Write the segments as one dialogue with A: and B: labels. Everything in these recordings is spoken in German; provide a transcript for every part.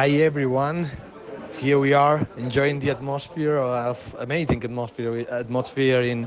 A: Hi everyone. Here we are enjoying the atmosphere of amazing atmosphere atmosphere in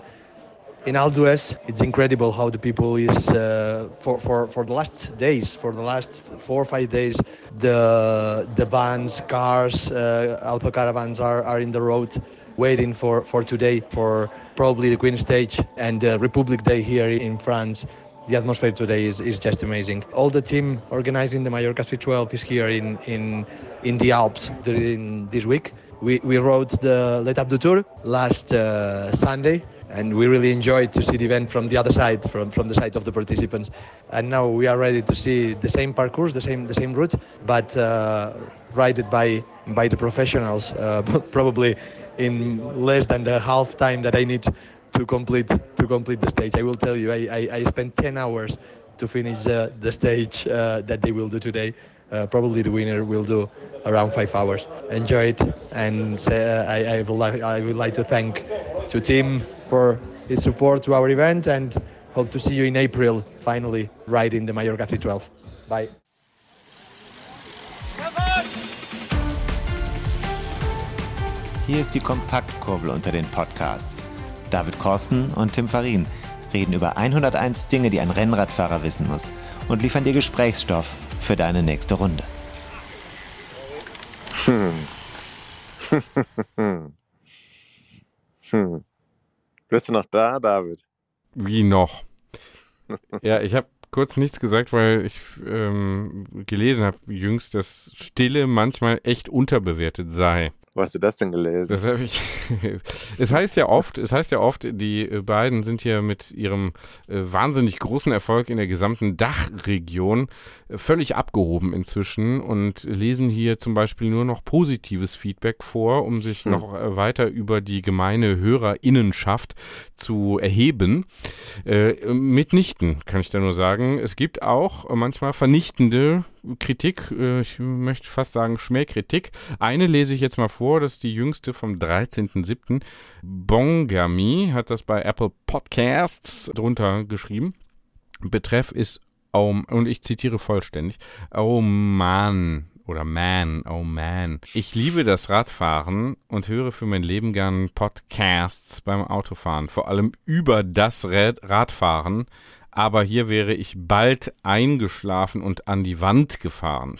A: in Aldues. It's incredible how the people is uh, for, for for the last days, for the last four or five days, the the vans, cars, uh, auto caravans are, are in the road waiting for, for today for probably the Queen Stage and uh, Republic Day here in France the atmosphere today is, is just amazing. All the team organizing the Mallorca 312 is here in, in, in the Alps during this week. We, we rode the L'Etape du Tour last uh, Sunday and we really enjoyed to see the event from the other side, from, from the side of the participants. And now we are ready to see the same parcours, the same the same route, but uh, ridden by by the professionals, uh, probably in less than the half time that I need to complete to complete the stage. I will tell you, I, I, I spent 10 hours to finish uh, the stage uh, that they will do today. Uh, probably the winner will do around five hours. Enjoy it, and uh, I, I, would like I would like to thank to Tim for his support to our event, and hope to see you in April. Finally, riding the Mallorca 312. Bye.
B: Hier ist die Kompaktkurbel unter den Podcasts. David Korsten und Tim Farin reden über 101 Dinge, die ein Rennradfahrer wissen muss und liefern dir Gesprächsstoff für deine nächste Runde. Hm.
C: hm. Bist du noch da, David?
D: Wie noch? ja, ich habe kurz nichts gesagt, weil ich ähm, gelesen habe jüngst, dass Stille manchmal echt unterbewertet sei.
C: Wo hast du das denn gelesen?
D: Das habe ich. es heißt ja oft, es heißt ja oft, die äh, beiden sind hier mit ihrem äh, wahnsinnig großen Erfolg in der gesamten Dachregion äh, völlig abgehoben inzwischen und lesen hier zum Beispiel nur noch positives Feedback vor, um sich hm. noch äh, weiter über die gemeine Hörerinnenschaft zu erheben. Mitnichten, kann ich da nur sagen. Es gibt auch manchmal vernichtende Kritik, äh, ich möchte fast sagen Schmähkritik. Eine lese ich jetzt mal vor, das ist die jüngste vom 13.07. Bongami hat das bei Apple Podcasts drunter geschrieben. Betreff ist, oh, und ich zitiere vollständig, oh man, oder man, oh man. Ich liebe das Radfahren und höre für mein Leben gern Podcasts beim Autofahren, vor allem über das Radfahren, aber hier wäre ich bald eingeschlafen und an die Wand gefahren.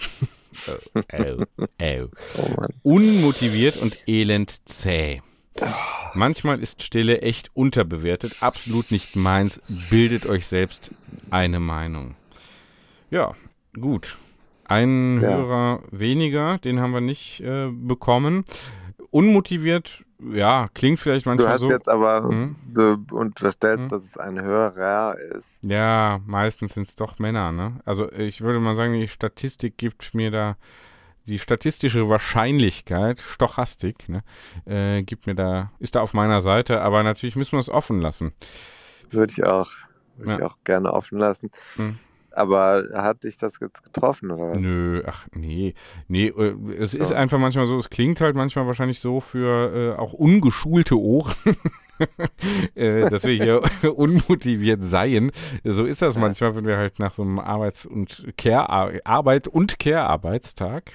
D: oh, oh, oh. Unmotiviert und elend zäh. Manchmal ist Stille echt unterbewertet, absolut nicht meins. Bildet euch selbst eine Meinung. Ja, gut. Ein ja. Hörer weniger, den haben wir nicht äh, bekommen. Unmotiviert ja, klingt vielleicht manchmal so.
C: Du hast so, jetzt aber, hm? du unterstellst, hm? dass es ein Hörer ist.
D: Ja, meistens sind es doch Männer, ne? Also ich würde mal sagen, die Statistik gibt mir da, die statistische Wahrscheinlichkeit, Stochastik, ne, äh, gibt mir da, ist da auf meiner Seite, aber natürlich müssen wir es offen lassen.
C: Würde ich auch, würde ja. ich auch gerne offen lassen. Hm. Aber hat dich das jetzt getroffen, oder was?
D: Nö, ach nee. Nee, äh, es so. ist einfach manchmal so, es klingt halt manchmal wahrscheinlich so für äh, auch ungeschulte Ohren. äh, dass wir hier unmotiviert seien. So ist das manchmal, wenn wir halt nach so einem Arbeits- und Care Arbeit und Care-Arbeitstag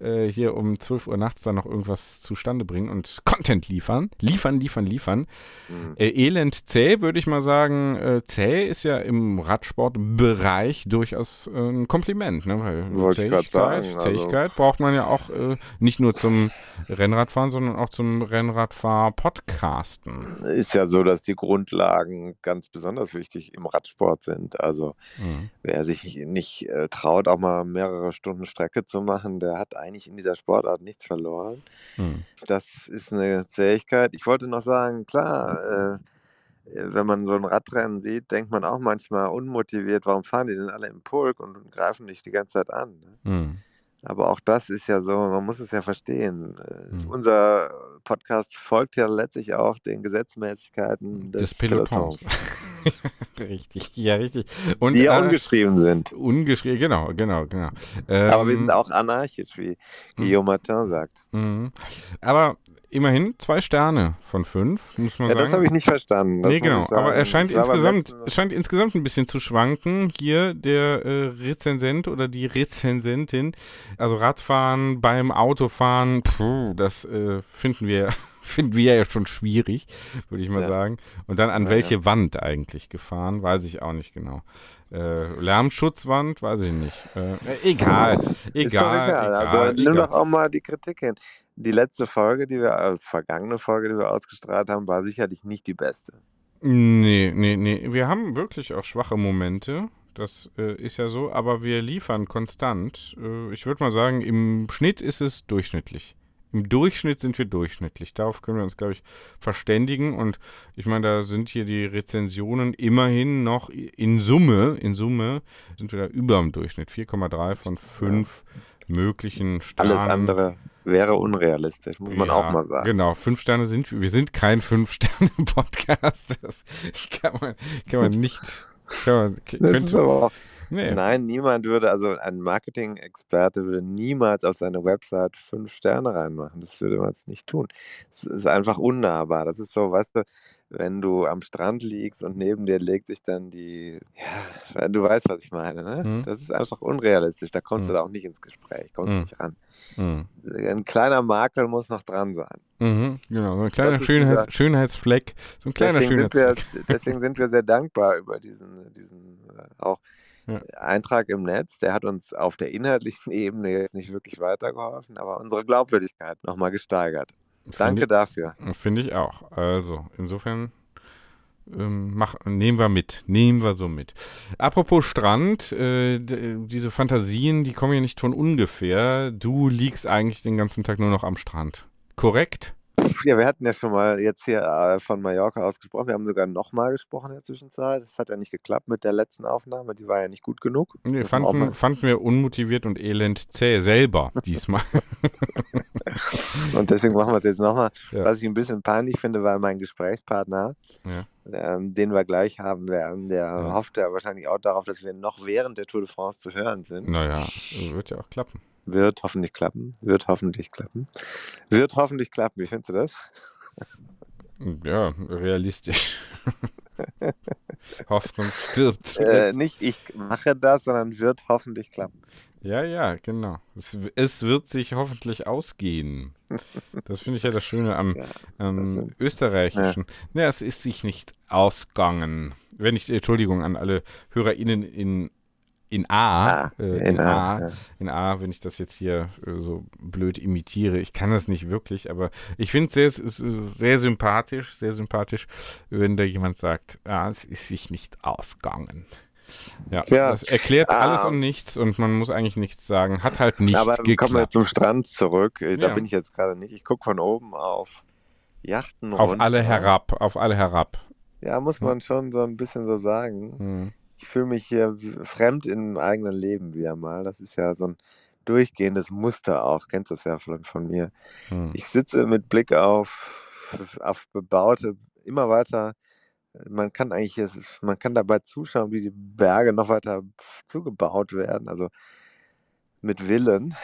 D: äh, hier um 12 Uhr nachts dann noch irgendwas zustande bringen und Content liefern. Liefern, liefern, liefern. Mhm. Äh, elend zäh, würde ich mal sagen. Äh, zäh ist ja im Radsportbereich durchaus ein Kompliment, ne? Weil
C: Wollte Zähigkeit, sagen,
D: also Zähigkeit also braucht man ja auch nicht nur zum Rennradfahren, sondern auch zum Rennradfahr-Podcasten
C: ist ja so, dass die Grundlagen ganz besonders wichtig im Radsport sind. Also mhm. wer sich nicht äh, traut, auch mal mehrere Stunden Strecke zu machen, der hat eigentlich in dieser Sportart nichts verloren. Mhm. Das ist eine Zähigkeit. Ich wollte noch sagen, klar, äh, wenn man so ein Radrennen sieht, denkt man auch manchmal unmotiviert, warum fahren die denn alle im Pulk und greifen nicht die ganze Zeit an? Ne? Mhm. Aber auch das ist ja so, man muss es ja verstehen. Mhm. Unser Podcast folgt ja letztlich auch den Gesetzmäßigkeiten des, des Pelotons.
D: richtig, ja, richtig.
C: Und, die ja äh, ungeschrieben sind.
D: Ungeschrieben, genau, genau, genau.
C: Ähm, Aber wir sind ähm, auch anarchisch, wie hm. Guillaume Martin sagt.
D: Mhm. Aber immerhin zwei Sterne von fünf, muss man
C: ja,
D: sagen.
C: das habe ich nicht verstanden. Das
D: nee, genau. Aber er scheint insgesamt, scheint insgesamt ein bisschen zu schwanken. Hier der äh, Rezensent oder die Rezensentin. Also Radfahren beim Autofahren, puh, das äh, finden wir finden wir ja schon schwierig, würde ich mal ja. sagen. Und dann an ja, welche. Wand eigentlich gefahren, weiß ich auch nicht genau. Äh, Lärmschutzwand, weiß ich nicht. Äh, egal, egal. egal,
C: egal. Also nimm doch auch mal die Kritik hin. Die letzte Folge, die wir, äh, vergangene Folge, die wir ausgestrahlt haben, war sicherlich nicht die beste.
D: Nee, nee, nee. Wir haben wirklich auch schwache Momente. Das äh, ist ja so, aber wir liefern konstant. Äh, ich würde mal sagen, im Schnitt ist es durchschnittlich. Im Durchschnitt sind wir durchschnittlich. Darauf können wir uns, glaube ich, verständigen. Und ich meine, da sind hier die Rezensionen immerhin noch in Summe, in Summe sind wir da über dem Durchschnitt. 4,3 von 5 ja. Möglichen Sternen.
C: Alles andere wäre unrealistisch, muss man ja, auch mal sagen.
D: Genau, 5 Sterne sind wir. Sind kein 5-Sterne-Podcast. Das kann man, kann man nicht. Kann man,
C: könnte, auch Nee. Nein, niemand würde, also ein Marketing-Experte würde niemals auf seine Website fünf Sterne reinmachen. Das würde man jetzt nicht tun. Es ist einfach unnahbar. Das ist so, weißt du, wenn du am Strand liegst und neben dir legt sich dann die, ja, du weißt, was ich meine, ne? Hm. Das ist einfach unrealistisch. Da kommst hm. du da auch nicht ins Gespräch, kommst hm. nicht ran. Hm. Ein kleiner Makel muss noch dran sein.
D: Mhm, genau, so ein kleiner Schönheits Schönheitsfleck. So ein kleiner
C: deswegen
D: Schönheitsfleck.
C: Sind wir, deswegen sind wir sehr dankbar über diesen, diesen äh, auch ja. Eintrag im Netz, der hat uns auf der inhaltlichen Ebene jetzt nicht wirklich weitergeholfen, aber unsere Glaubwürdigkeit nochmal gesteigert. Danke
D: ich,
C: dafür.
D: Finde ich auch. Also, insofern ähm, mach, nehmen wir mit. Nehmen wir so mit. Apropos Strand, äh, diese Fantasien, die kommen ja nicht von ungefähr. Du liegst eigentlich den ganzen Tag nur noch am Strand. Korrekt?
C: Ja, wir hatten ja schon mal jetzt hier äh, von Mallorca aus gesprochen. Wir haben sogar nochmal gesprochen in der Zwischenzeit. Das hat ja nicht geklappt mit der letzten Aufnahme. Die war ja nicht gut genug.
D: Nee, fanden, fanden wir unmotiviert und elend zäh selber diesmal.
C: und deswegen machen wir es jetzt nochmal. Ja. Was ich ein bisschen peinlich finde, weil mein Gesprächspartner, ja. ähm, den wir gleich haben werden, der ja. hofft ja wahrscheinlich auch darauf, dass wir noch während der Tour de France zu hören sind.
D: Naja, wird ja auch klappen.
C: Wird hoffentlich klappen. Wird hoffentlich klappen. Wird hoffentlich klappen. Wie findest du das?
D: Ja, realistisch. Hoffnung stirbt.
C: Äh, nicht ich mache das, sondern wird hoffentlich klappen.
D: Ja, ja, genau. Es, es wird sich hoffentlich ausgehen. Das finde ich ja das Schöne am, ja, am Österreichischen. Ja. ja. es ist sich nicht ausgegangen. Wenn ich, Entschuldigung an alle HörerInnen in in A, ah, äh, in, A, A ja. in A, wenn ich das jetzt hier äh, so blöd imitiere. Ich kann das nicht wirklich, aber ich finde es sehr, sehr sympathisch, sehr sympathisch, wenn da jemand sagt, ah, es ist sich nicht ausgegangen. Ja, ja, das erklärt ah, alles und nichts und man muss eigentlich nichts sagen. Hat halt nicht aber geklappt.
C: kommen wir zum Strand zurück. Da ja. bin ich jetzt gerade nicht. Ich gucke von oben auf Yachten
D: Auf runter. alle herab, auf alle herab.
C: Ja, muss man schon so ein bisschen so sagen. Hm ich fühle mich hier fremd im eigenen Leben wieder mal. Das ist ja so ein durchgehendes Muster auch. Kennst du das ja von, von mir. Hm. Ich sitze mit Blick auf, auf bebaute, immer weiter. Man kann eigentlich, man kann dabei zuschauen, wie die Berge noch weiter zugebaut werden. Also mit Willen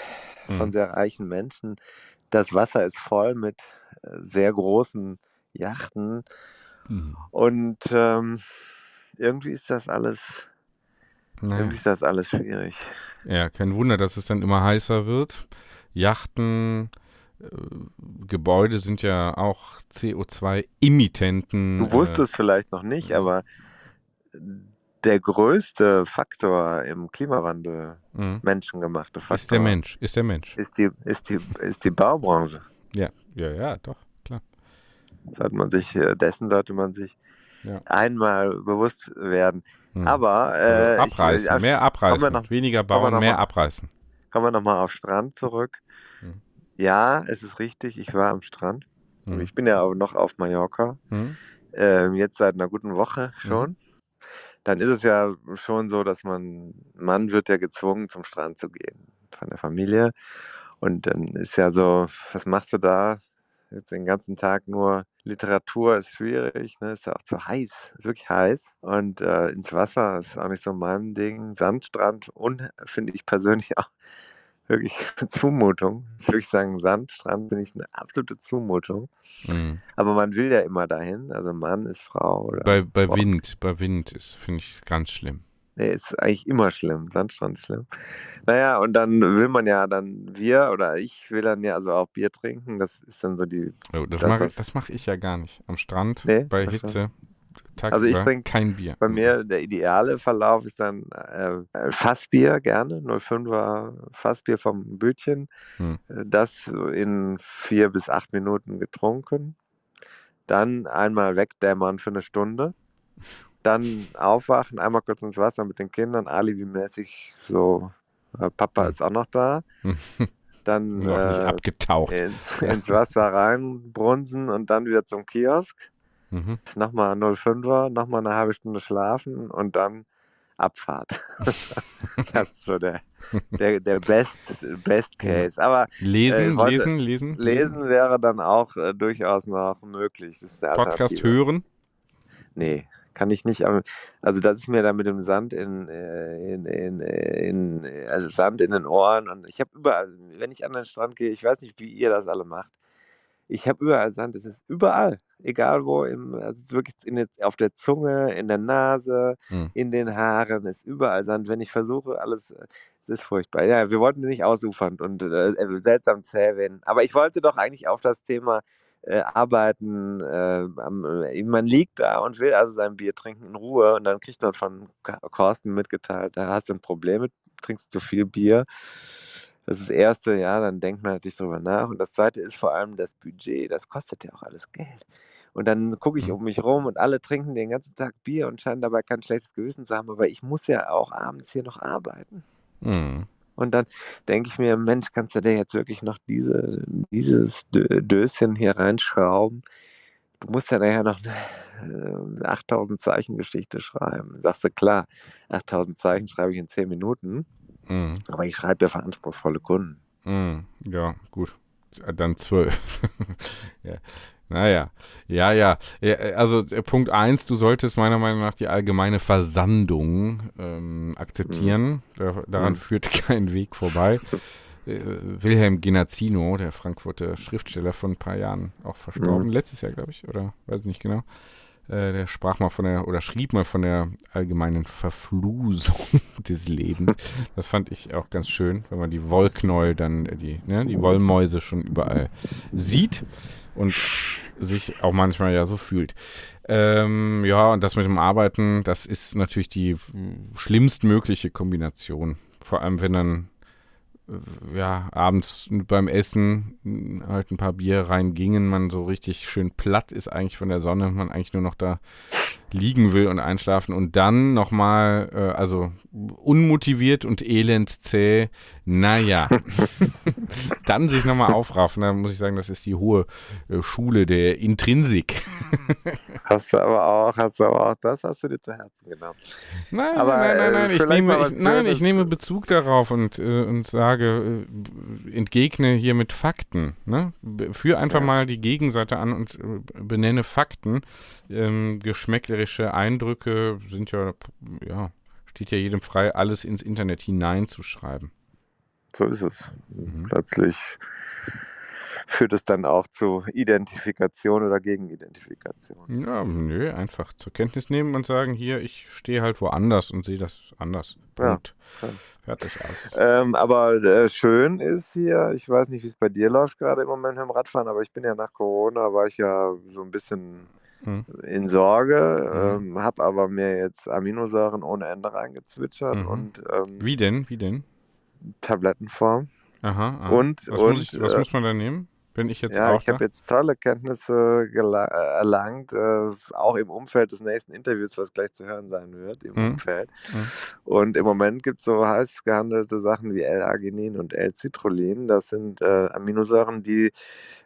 C: hm. von sehr reichen Menschen. Das Wasser ist voll mit äh, sehr großen Yachten. Hm. Und ähm, irgendwie ist das alles, naja. irgendwie ist das alles schwierig.
D: Ja, kein Wunder, dass es dann immer heißer wird. Yachten, äh, Gebäude sind ja auch CO2-Emittenten.
C: Du wusstest äh, vielleicht noch nicht, aber der größte Faktor im Klimawandel, mhm. menschengemachte Faktor,
D: ist der Mensch, ist der Mensch.
C: Ist die, ist die, ist die Baubranche.
D: Ja, ja, ja, doch, klar.
C: Sollte man sich, äh, dessen sollte man sich ja. einmal bewusst werden. Hm. Aber
D: äh, also abreißen, ich, mehr abreißen, noch, weniger bauen, mehr mal, abreißen.
C: Kommen wir nochmal auf Strand zurück. Hm. Ja, es ist richtig, ich war am Strand. Hm. Ich bin ja auch noch auf Mallorca. Hm. Ähm, jetzt seit einer guten Woche hm. schon. Dann ist es ja schon so, dass man, Mann wird ja gezwungen, zum Strand zu gehen von der Familie. Und dann ist ja so, was machst du da? Jetzt den ganzen Tag nur Literatur ist schwierig, ne? ist ja auch zu heiß, wirklich heiß. Und äh, ins Wasser ist auch nicht so mein Ding. Sandstrand und finde ich persönlich auch wirklich eine Zumutung. Ich würde sagen, Sandstrand finde ich eine absolute Zumutung. Mhm. Aber man will ja immer dahin. Also Mann ist Frau. Oder
D: bei bei
C: Frau.
D: Wind, bei Wind ist, finde ich, ganz schlimm.
C: Nee, ist eigentlich immer schlimm. Sandstrand ist schlimm. Naja, und dann will man ja dann, wir oder ich will dann ja also auch Bier trinken. Das ist dann so die.
D: Oh, das mache mach ich ja gar nicht. Am Strand,
C: nee,
D: bei Hitze.
C: Tagsüber also ich trinke
D: kein Bier.
C: Bei mir der ideale Verlauf ist dann äh, Fassbier gerne, 05er Fassbier vom Bütchen. Hm. Äh, das in vier bis acht Minuten getrunken. Dann einmal wegdämmern für eine Stunde. Dann aufwachen, einmal kurz ins Wasser mit den Kindern, alibimäßig so, äh, Papa ist auch noch da. Dann
D: noch nicht äh, abgetaucht.
C: Ins, ins Wasser reinbrunsen und dann wieder zum Kiosk Mhm. Nochmal 05er, nochmal eine halbe Stunde schlafen und dann Abfahrt. das ist so der, der, der Best, Best Case. Aber
D: lesen,
C: äh, heute,
D: lesen, lesen,
C: lesen. wäre dann auch äh, durchaus noch möglich.
D: Podcast hören?
C: Nee, kann ich nicht. Also das ist mir da mit dem Sand in, äh, in, in, in, also Sand in den Ohren und ich habe überall, wenn ich an den Strand gehe, ich weiß nicht, wie ihr das alle macht. Ich habe überall Sand, es ist überall egal wo, im, also wirklich in, auf der Zunge, in der Nase, hm. in den Haaren, ist überall Sand. Wenn ich versuche, alles, äh, es ist furchtbar. Ja, wir wollten nicht ausufern und äh, äh, seltsam zäh werden. Aber ich wollte doch eigentlich auf das Thema äh, arbeiten. Äh, äh, man liegt da und will also sein Bier trinken in Ruhe und dann kriegt man von Korsten mitgeteilt, da hast du ein Problem mit, trinkst zu viel Bier. Das ist das erste, ja, dann denkt man natürlich drüber nach. Und das zweite ist vor allem das Budget. Das kostet ja auch alles Geld. Und dann gucke ich mhm. um mich rum und alle trinken den ganzen Tag Bier und scheinen dabei kein schlechtes Gewissen zu haben. Aber ich muss ja auch abends hier noch arbeiten. Mhm. Und dann denke ich mir, Mensch, kannst du dir jetzt wirklich noch diese, dieses Döschen hier reinschrauben? Du musst ja nachher noch eine 8000 äh, Zeichen Geschichte schreiben. Sagst du, klar, 8000 Zeichen schreibe ich in 10 Minuten. Mhm. Aber ich schreibe ja für anspruchsvolle Kunden.
D: Mhm. Ja, gut. Dann 12. ja. Naja, ja, ja. Äh, also äh, Punkt eins, du solltest meiner Meinung nach die allgemeine Versandung ähm, akzeptieren. Mhm. daran mhm. führt kein Weg vorbei. Äh, Wilhelm Genazzino, der Frankfurter Schriftsteller von ein paar Jahren, auch verstorben. Mhm. Letztes Jahr, glaube ich, oder weiß ich nicht genau. Äh, der sprach mal von der, oder schrieb mal von der allgemeinen Verflusung des Lebens. Das fand ich auch ganz schön, wenn man die Wollknäuel dann, die, ne, die Wollmäuse schon überall sieht und sich auch manchmal ja so fühlt. Ähm, ja, und das mit dem Arbeiten, das ist natürlich die schlimmstmögliche Kombination. Vor allem, wenn dann äh, ja, abends beim Essen halt ein paar Bier reingingen, man so richtig schön platt ist eigentlich von der Sonne, man eigentlich nur noch da liegen will und einschlafen und dann nochmal, äh, also unmotiviert und elend zäh, naja, dann sich nochmal aufraffen, da muss ich sagen, das ist die hohe äh, Schule der Intrinsik.
C: hast du aber auch, hast du aber auch, das hast du dir zu Herzen genommen.
D: Nein, aber, nein, nein, nein, äh, ich, nehme, ich, nein ich nehme Bezug darauf und, äh, und sage, äh, entgegne hier mit Fakten, ne? Führ einfach ja. mal die Gegenseite an und benenne Fakten, ähm, geschmäcklerische Eindrücke sind ja, ja, steht ja jedem frei, alles ins Internet hineinzuschreiben.
C: So ist es. Mhm. Plötzlich führt es dann auch zu Identifikation oder Gegenidentifikation.
D: Ja, nö, einfach zur Kenntnis nehmen und sagen, hier, ich stehe halt woanders und sehe das anders. Punkt. Ja, Fertig aus.
C: Ähm, aber äh, schön ist hier, ich weiß nicht, wie es bei dir läuft gerade im Moment mit dem Radfahren, aber ich bin ja nach Corona, war ich ja so ein bisschen hm. in Sorge, hm. ähm, habe aber mir jetzt Aminosäuren ohne Ende reingezwitschert mhm. und ähm,
D: Wie denn? Wie denn?
C: Tablettenform.
D: Aha. aha.
C: Und,
D: was,
C: und,
D: muss, ich, was äh, muss man da nehmen? Bin ich jetzt
C: ja,
D: auch
C: ich habe jetzt tolle Kenntnisse äh, erlangt, äh, auch im Umfeld des nächsten Interviews, was gleich zu hören sein wird, im mhm. Umfeld. Mhm. Und im Moment gibt es so heiß gehandelte Sachen wie L-Arginin und L-Citrullin. Das sind äh, Aminosäuren, die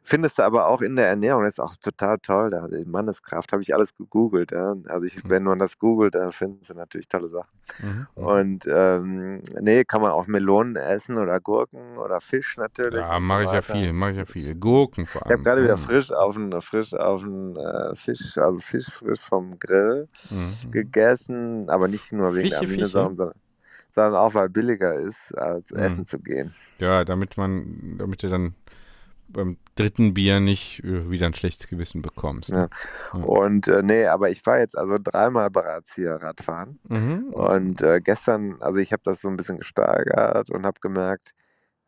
C: findest du aber auch in der Ernährung. Das ist auch total toll. Da, die Manneskraft habe ich alles gegoogelt. Ja. Also ich, mhm. wenn man das googelt, dann findest du natürlich tolle Sachen. Mhm. Und ähm, nee, kann man auch Melonen essen oder Gurken oder Fisch natürlich.
D: Ja, mache so ich ja viel, mache ich ja viel. Gurken vor allem.
C: Ich habe gerade wieder mhm. frisch auf einen frisch auf einen äh, Fisch, also Fisch frisch vom Grill mhm. gegessen, aber nicht nur wegen der Aminosäuren, sondern sondern auch weil billiger ist, als mhm. essen zu gehen.
D: Ja, damit man, damit du dann beim dritten Bier nicht äh, wieder ein schlechtes Gewissen bekommst.
C: Ne? Ja. Und äh, nee, aber ich war jetzt also dreimal bereits hier Radfahren. Mhm. Und äh, gestern, also ich habe das so ein bisschen gesteigert und habe gemerkt,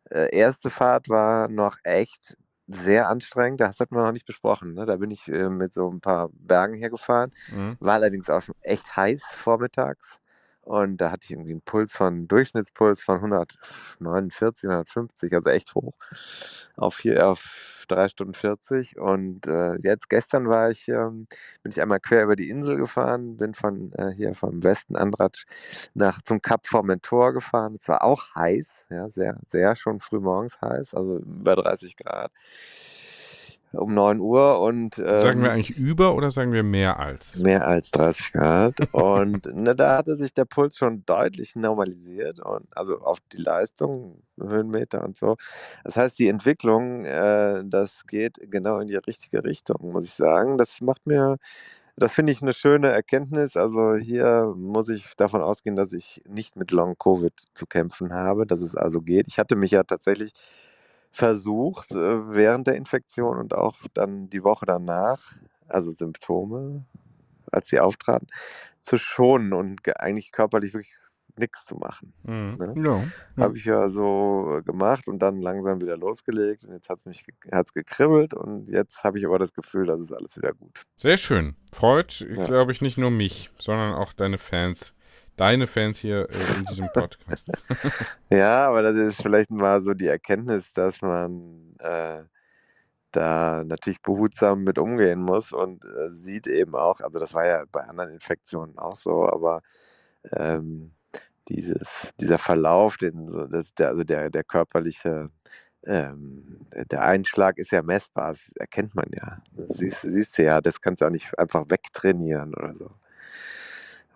C: äh, erste Fahrt war noch echt sehr anstrengend. Das hat man noch nicht besprochen. Ne? Da bin ich äh, mit so ein paar Bergen hergefahren. Mhm. War allerdings auch echt heiß vormittags. Und da hatte ich irgendwie einen Puls von, Durchschnittspuls von 149, 150, also echt hoch. Auf, vier, auf 3 Stunden 40. Und äh, jetzt gestern war ich, ähm, bin ich einmal quer über die Insel gefahren, bin von äh, hier vom Westen Andratsch nach zum Kap Formentor gefahren. Es war auch heiß, ja, sehr, sehr schon früh morgens heiß, also über 30 Grad um 9 Uhr und
D: ähm, sagen wir eigentlich über oder sagen wir mehr als?
C: Mehr als 30 Grad und ne, da hatte sich der Puls schon deutlich normalisiert und also auf die Leistung, Höhenmeter und so. Das heißt, die Entwicklung, äh, das geht genau in die richtige Richtung, muss ich sagen. Das macht mir das finde ich eine schöne Erkenntnis. Also hier muss ich davon ausgehen, dass ich nicht mit Long Covid zu kämpfen habe, dass es also geht. Ich hatte mich ja tatsächlich versucht, äh, während der Infektion und auch dann die Woche danach, also Symptome, als sie auftraten, zu schonen und eigentlich körperlich wirklich nichts zu machen. Mhm. Ne? Ja, ja. Habe ich ja so gemacht und dann langsam wieder losgelegt und jetzt hat es mich hat's gekribbelt und jetzt habe ich aber das Gefühl, dass es alles wieder gut.
D: Sehr schön. Freut, ja. glaube ich, nicht nur mich, sondern auch deine Fans deine Fans hier äh, in diesem Podcast.
C: ja, aber das ist vielleicht mal so die Erkenntnis, dass man äh, da natürlich behutsam mit umgehen muss und äh, sieht eben auch, also das war ja bei anderen Infektionen auch so, aber ähm, dieses, dieser Verlauf, den, das, der, also der, der körperliche, ähm, der Einschlag ist ja messbar, das erkennt man ja. Das siehst, siehst du ja, das kannst du auch nicht einfach wegtrainieren oder so.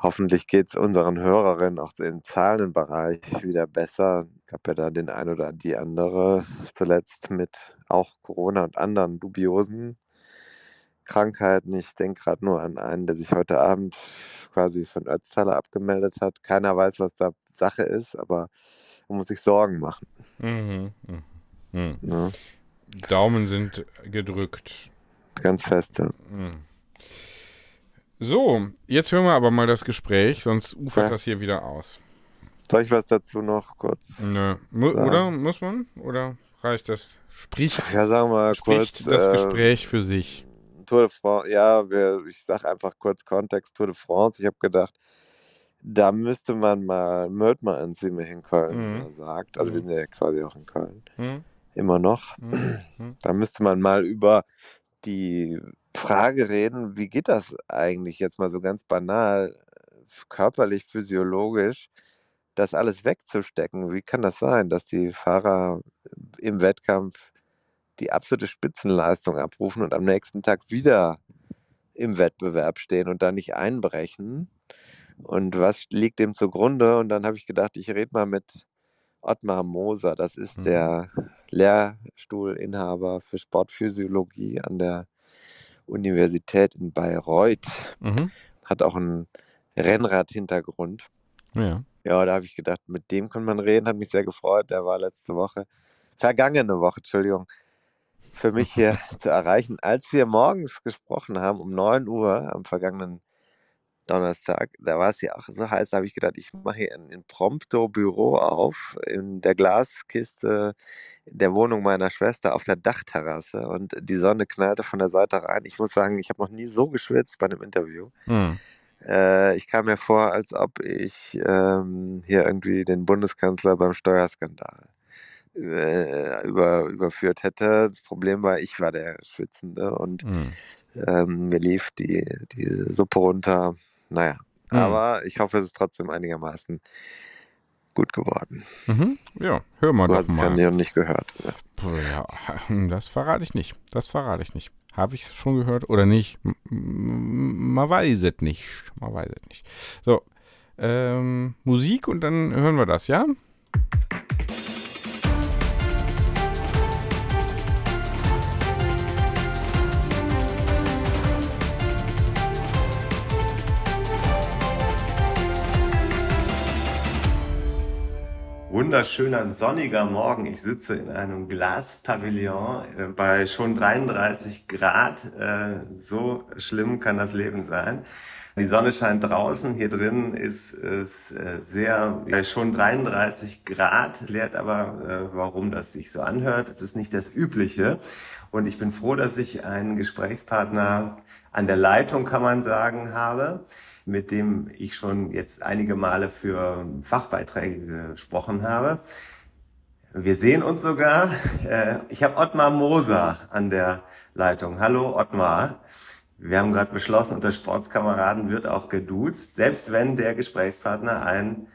C: Hoffentlich geht es unseren Hörerinnen auch im Zahlenbereich wieder besser. Ich habe ja da den ein oder die andere zuletzt mit auch Corona und anderen dubiosen Krankheiten. Ich denke gerade nur an einen, der sich heute Abend quasi von Ötztaler abgemeldet hat. Keiner weiß, was da Sache ist, aber man muss sich Sorgen machen. Mhm,
D: mh, mh. Ja. Daumen sind gedrückt.
C: Ganz feste. Mhm.
D: So, jetzt hören wir aber mal das Gespräch, sonst ufert ja. das hier wieder aus.
C: Soll ich was dazu noch kurz?
D: Nö. Mu sagen? oder muss man? Oder reicht das? Spricht,
C: ja, sagen wir
D: spricht
C: kurz,
D: das äh, Gespräch für sich?
C: Tour de France, ja, wir, ich sage einfach kurz Kontext Tour de France. Ich habe gedacht, da müsste man mal Möldmanns, wie man in Köln mhm. sagt. Also mhm. wir sind ja quasi auch in Köln. Mhm. Immer noch. Mhm. Mhm. Da müsste man mal über die Frage reden, wie geht das eigentlich jetzt mal so ganz banal, körperlich, physiologisch, das alles wegzustecken? Wie kann das sein, dass die Fahrer im Wettkampf die absolute Spitzenleistung abrufen und am nächsten Tag wieder im Wettbewerb stehen und da nicht einbrechen? Und was liegt dem zugrunde? Und dann habe ich gedacht, ich rede mal mit Ottmar Moser. Das ist mhm. der Lehrstuhlinhaber für Sportphysiologie an der Universität in Bayreuth. Mhm. Hat auch einen Rennrad-Hintergrund. Ja. Ja, da habe ich gedacht, mit dem kann man reden, hat mich sehr gefreut. Der war letzte Woche, vergangene Woche, Entschuldigung, für mich hier zu erreichen. Als wir morgens gesprochen haben, um 9 Uhr am vergangenen Donnerstag, da war es ja auch so heiß, da habe ich gedacht, ich mache hier ein Imprompto-Büro auf in der Glaskiste der Wohnung meiner Schwester auf der Dachterrasse und die Sonne knallte von der Seite rein. Ich muss sagen, ich habe noch nie so geschwitzt bei einem Interview. Hm. Äh, ich kam mir vor, als ob ich ähm, hier irgendwie den Bundeskanzler beim Steuerskandal äh, über, überführt hätte. Das Problem war, ich war der Schwitzende und hm. ähm, mir lief die, die Suppe runter naja, mhm. aber ich hoffe, es ist trotzdem einigermaßen gut geworden.
D: Mhm. Ja, hör mal
C: du hast mal. es ja nicht gehört.
D: Ja, das verrate ich nicht. Das verrate ich nicht. Habe ich es schon gehört oder nicht? Man weiß es nicht. Man weiß es nicht. So, ähm, Musik und dann hören wir das, ja?
E: Wunderschöner sonniger Morgen. Ich sitze in einem Glaspavillon äh, bei schon 33 Grad. Äh, so schlimm kann das Leben sein. Die Sonne scheint draußen. Hier drin ist es äh, sehr, ja, schon 33 Grad. Lehrt aber, warum das sich so anhört. Es ist nicht das Übliche. Und ich bin froh, dass ich einen Gesprächspartner an der Leitung, kann man sagen, habe mit dem ich schon jetzt einige Male für Fachbeiträge gesprochen habe. Wir sehen uns sogar. Äh, ich habe Ottmar Moser an der Leitung. Hallo Ottmar. Wir haben gerade beschlossen, unter Sportskameraden wird auch geduzt, selbst wenn der Gesprächspartner ein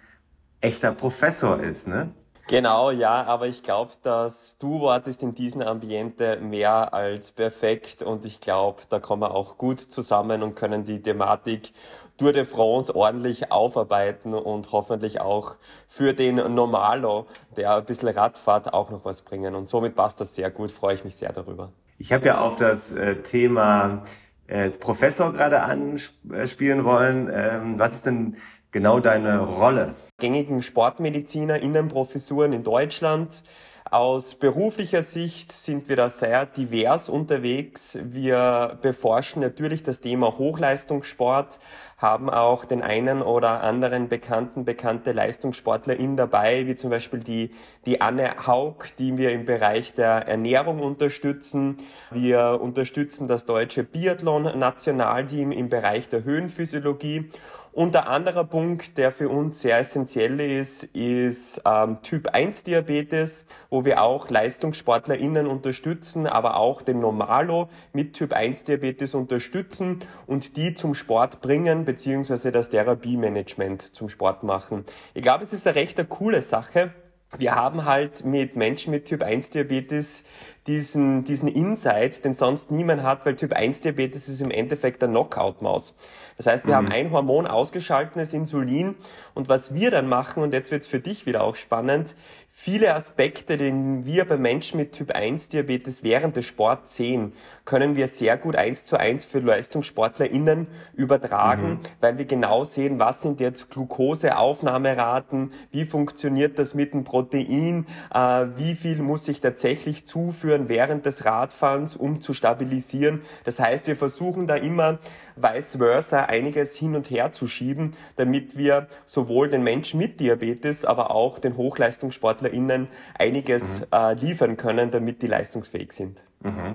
E: echter Professor ist, ne?
F: Genau, ja, aber ich glaube, das Du-Wort ist in diesem Ambiente mehr als perfekt und ich glaube, da kommen wir auch gut zusammen und können die Thematik Tour de France ordentlich aufarbeiten und hoffentlich auch für den Normalo, der ein bisschen Radfahrt, auch noch was bringen. Und somit passt das sehr gut, freue ich mich sehr darüber.
E: Ich habe ja auf das äh, Thema äh, Professor gerade anspielen wollen. Ähm, was ist denn genau deine Rolle?
F: Gängigen Sportmediziner, Innenprofessuren in Deutschland. Aus beruflicher Sicht sind wir da sehr divers unterwegs. Wir beforschen natürlich das Thema Hochleistungssport, haben auch den einen oder anderen bekannten, bekannte Leistungssportlerin dabei, wie zum Beispiel die, die Anne Haug, die wir im Bereich der Ernährung unterstützen. Wir unterstützen das deutsche Biathlon-Nationalteam im Bereich der Höhenphysiologie und der andere Punkt, der für uns sehr essentiell ist, ist ähm, Typ 1 Diabetes, wo wir auch LeistungssportlerInnen unterstützen, aber auch den Normalo mit Typ 1 Diabetes unterstützen und die zum Sport bringen, beziehungsweise das Therapiemanagement zum Sport machen. Ich glaube, es ist eine recht eine coole Sache. Wir haben halt mit Menschen mit Typ 1 Diabetes diesen, diesen Insight, den sonst niemand hat, weil Typ 1 Diabetes ist im Endeffekt der Knockout-Maus. Das heißt, wir mhm. haben ein Hormon ausgeschaltetes Insulin und was wir dann machen, und jetzt wird's für dich wieder auch spannend, viele Aspekte, den wir bei Menschen mit Typ 1 Diabetes während des Sports sehen, können wir sehr gut eins zu eins für LeistungssportlerInnen übertragen, mhm. weil wir genau sehen, was sind jetzt Glukoseaufnahmeraten, wie funktioniert das mit dem Protein, äh, wie viel muss ich tatsächlich zuführen, durchführen während des Radfahrens, um zu stabilisieren. Das heißt, wir versuchen da immer vice versa einiges hin und her zu schieben, damit wir sowohl den Menschen mit Diabetes, aber auch den HochleistungssportlerInnen einiges mhm. äh, liefern können, damit die leistungsfähig sind.
E: Mhm.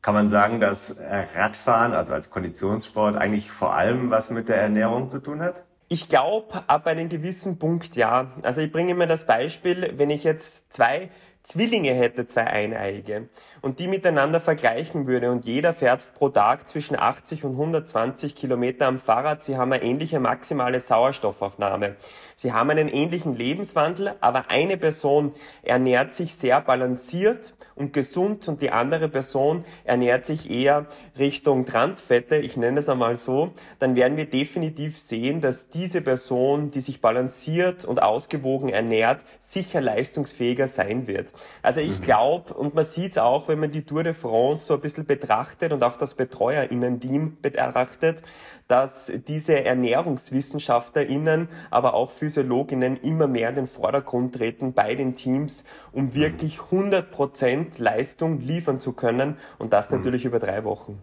E: Kann man sagen, dass Radfahren, also als Konditionssport, eigentlich vor allem was mit der Ernährung zu tun hat?
F: Ich glaube, ab einem gewissen Punkt ja. Also ich bringe mir das Beispiel, wenn ich jetzt zwei Zwillinge hätte, zwei Eineiige, und die miteinander vergleichen würde und jeder fährt pro Tag zwischen 80 und 120 Kilometer am Fahrrad, sie haben eine ähnliche maximale Sauerstoffaufnahme. Sie haben einen ähnlichen Lebenswandel, aber eine Person ernährt sich sehr balanciert und gesund und die andere Person ernährt sich eher Richtung Transfette, ich nenne es einmal so, dann werden wir definitiv sehen, dass diese Person, die sich balanciert und ausgewogen ernährt, sicher leistungsfähiger sein wird. Also ich mhm. glaube, und man sieht es auch, wenn man die Tour de France so ein bisschen betrachtet und auch das BetreuerInnen-Team betrachtet, dass diese ErnährungswissenschaftlerInnen, aber auch PhysiologInnen immer mehr in den Vordergrund treten bei den Teams, um mhm. wirklich 100 Prozent Leistung liefern zu können und das mhm. natürlich über drei Wochen.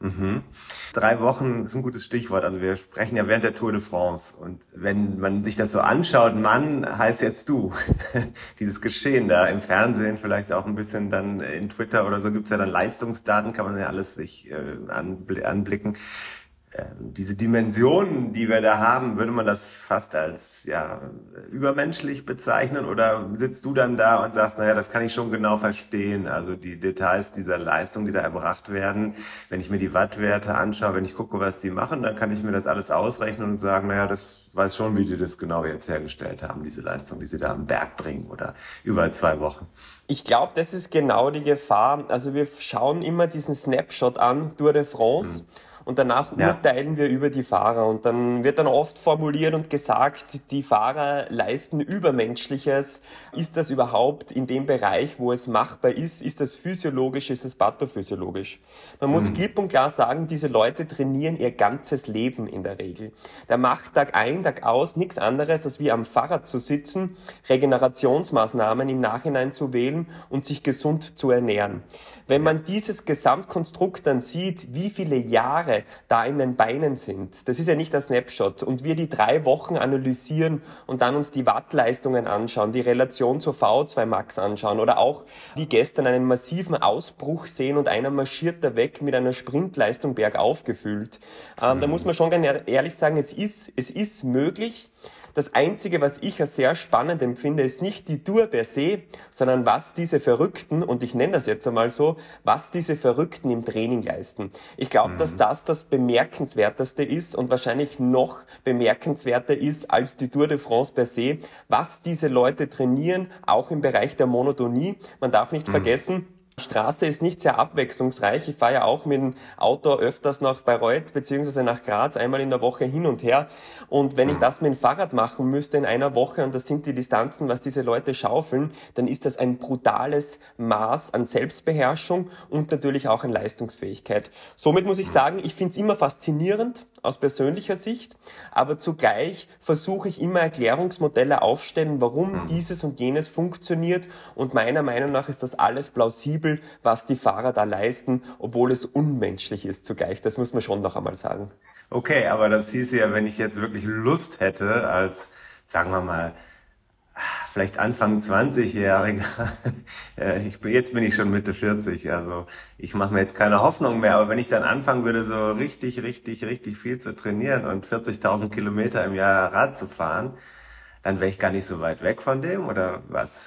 E: Mhm. Drei Wochen ist ein gutes Stichwort. Also wir sprechen ja während der Tour de France. Und wenn man sich das so anschaut, Mann heißt jetzt du. Dieses Geschehen da im Fernsehen, vielleicht auch ein bisschen dann in Twitter oder so gibt's ja dann Leistungsdaten, kann man ja alles sich äh, anblicken. Ähm, diese Dimensionen, die wir da haben, würde man das fast als ja, übermenschlich bezeichnen? Oder sitzt du dann da und sagst, naja, das kann ich schon genau verstehen, also die Details dieser Leistung, die da erbracht werden. Wenn ich mir die Wattwerte anschaue, wenn ich gucke, was die machen, dann kann ich mir das alles ausrechnen und sagen, naja, das weiß schon, wie die das genau jetzt hergestellt haben, diese Leistung, die sie da am Berg bringen oder über zwei Wochen.
F: Ich glaube, das ist genau die Gefahr. Also wir schauen immer diesen Snapshot an, Tour de France. Mhm und danach ja. urteilen wir über die Fahrer. Und dann wird dann oft formuliert und gesagt, die Fahrer leisten Übermenschliches. Ist das überhaupt in dem Bereich, wo es machbar ist, ist das physiologisch, ist es pathophysiologisch? Man muss mhm. klipp und klar sagen, diese Leute trainieren ihr ganzes Leben in der Regel. Der macht Tag ein, Tag aus nichts anderes, als wie am Fahrrad zu sitzen, Regenerationsmaßnahmen im Nachhinein zu wählen und sich gesund zu ernähren. Wenn man dieses Gesamtkonstrukt dann sieht, wie viele Jahre da in den Beinen sind, das ist ja nicht der Snapshot, und wir die drei Wochen analysieren und dann uns die Wattleistungen anschauen, die Relation zur VO2 Max anschauen oder auch wie gestern einen massiven Ausbruch sehen und einer marschiert da weg mit einer Sprintleistung bergauf gefühlt. Ähm, mhm. Da muss man schon ganz ehrlich sagen, es ist, es ist möglich, das Einzige, was ich als sehr spannend empfinde, ist nicht die Tour per se, sondern was diese Verrückten, und ich nenne das jetzt einmal so, was diese Verrückten im Training leisten. Ich glaube, mhm. dass das das Bemerkenswerteste ist und wahrscheinlich noch bemerkenswerter ist als die Tour de France per se, was diese Leute trainieren, auch im Bereich der Monotonie. Man darf nicht mhm. vergessen, Straße ist nicht sehr abwechslungsreich. Ich fahre ja auch mit dem Auto öfters nach Bayreuth beziehungsweise nach Graz einmal in der Woche hin und her. Und wenn ich das mit dem Fahrrad machen müsste in einer Woche, und das sind die Distanzen, was diese Leute schaufeln, dann ist das ein brutales Maß an Selbstbeherrschung und natürlich auch an Leistungsfähigkeit. Somit muss ich sagen, ich finde es immer faszinierend aus persönlicher Sicht, aber zugleich versuche ich immer Erklärungsmodelle aufstellen, warum dieses und jenes funktioniert und meiner Meinung nach ist das alles plausibel plausibel, was die Fahrer da leisten, obwohl es unmenschlich ist zugleich. Das muss man schon noch einmal sagen.
C: Okay, aber das hieße ja, wenn ich jetzt wirklich Lust hätte, als, sagen wir mal, vielleicht Anfang 20-Jähriger, äh, ich bin, jetzt bin ich schon Mitte 40, also ich mache mir jetzt keine Hoffnung mehr, aber wenn ich dann anfangen würde, so richtig, richtig, richtig viel zu trainieren und 40.000 Kilometer im Jahr Rad zu fahren, dann wäre ich gar nicht so weit weg von dem, oder was?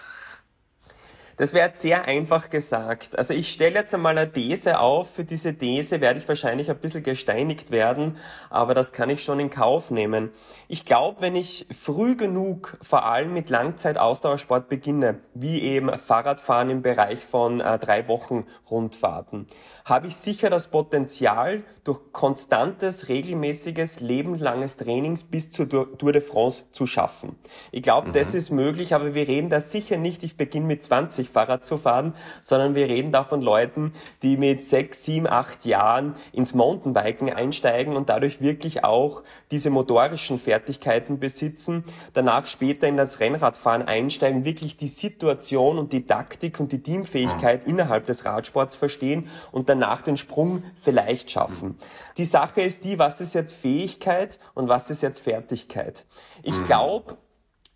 F: Das wäre sehr einfach gesagt. Also ich stelle jetzt einmal eine These auf. Für diese These werde ich wahrscheinlich ein bisschen gesteinigt werden, aber das kann ich schon in Kauf nehmen. Ich glaube, wenn ich früh genug vor allem mit Langzeitausdauersport beginne, wie eben Fahrradfahren im Bereich von äh, drei Wochen Rundfahrten, habe ich sicher das Potenzial, durch konstantes, regelmäßiges, lebenslanges Trainings bis zur Tour de France zu schaffen. Ich glaube, mhm. das ist möglich, aber wir reden da sicher nicht, ich beginne mit 20 sich Fahrrad zu fahren, sondern wir reden da von Leuten, die mit sechs, sieben, acht Jahren ins Mountainbiken einsteigen und dadurch wirklich auch diese motorischen Fertigkeiten besitzen, danach später in das Rennradfahren einsteigen, wirklich die Situation und die Taktik und die Teamfähigkeit innerhalb des Radsports verstehen und danach den Sprung vielleicht schaffen. Die Sache ist die, was ist jetzt Fähigkeit und was ist jetzt Fertigkeit? Ich mhm. glaube,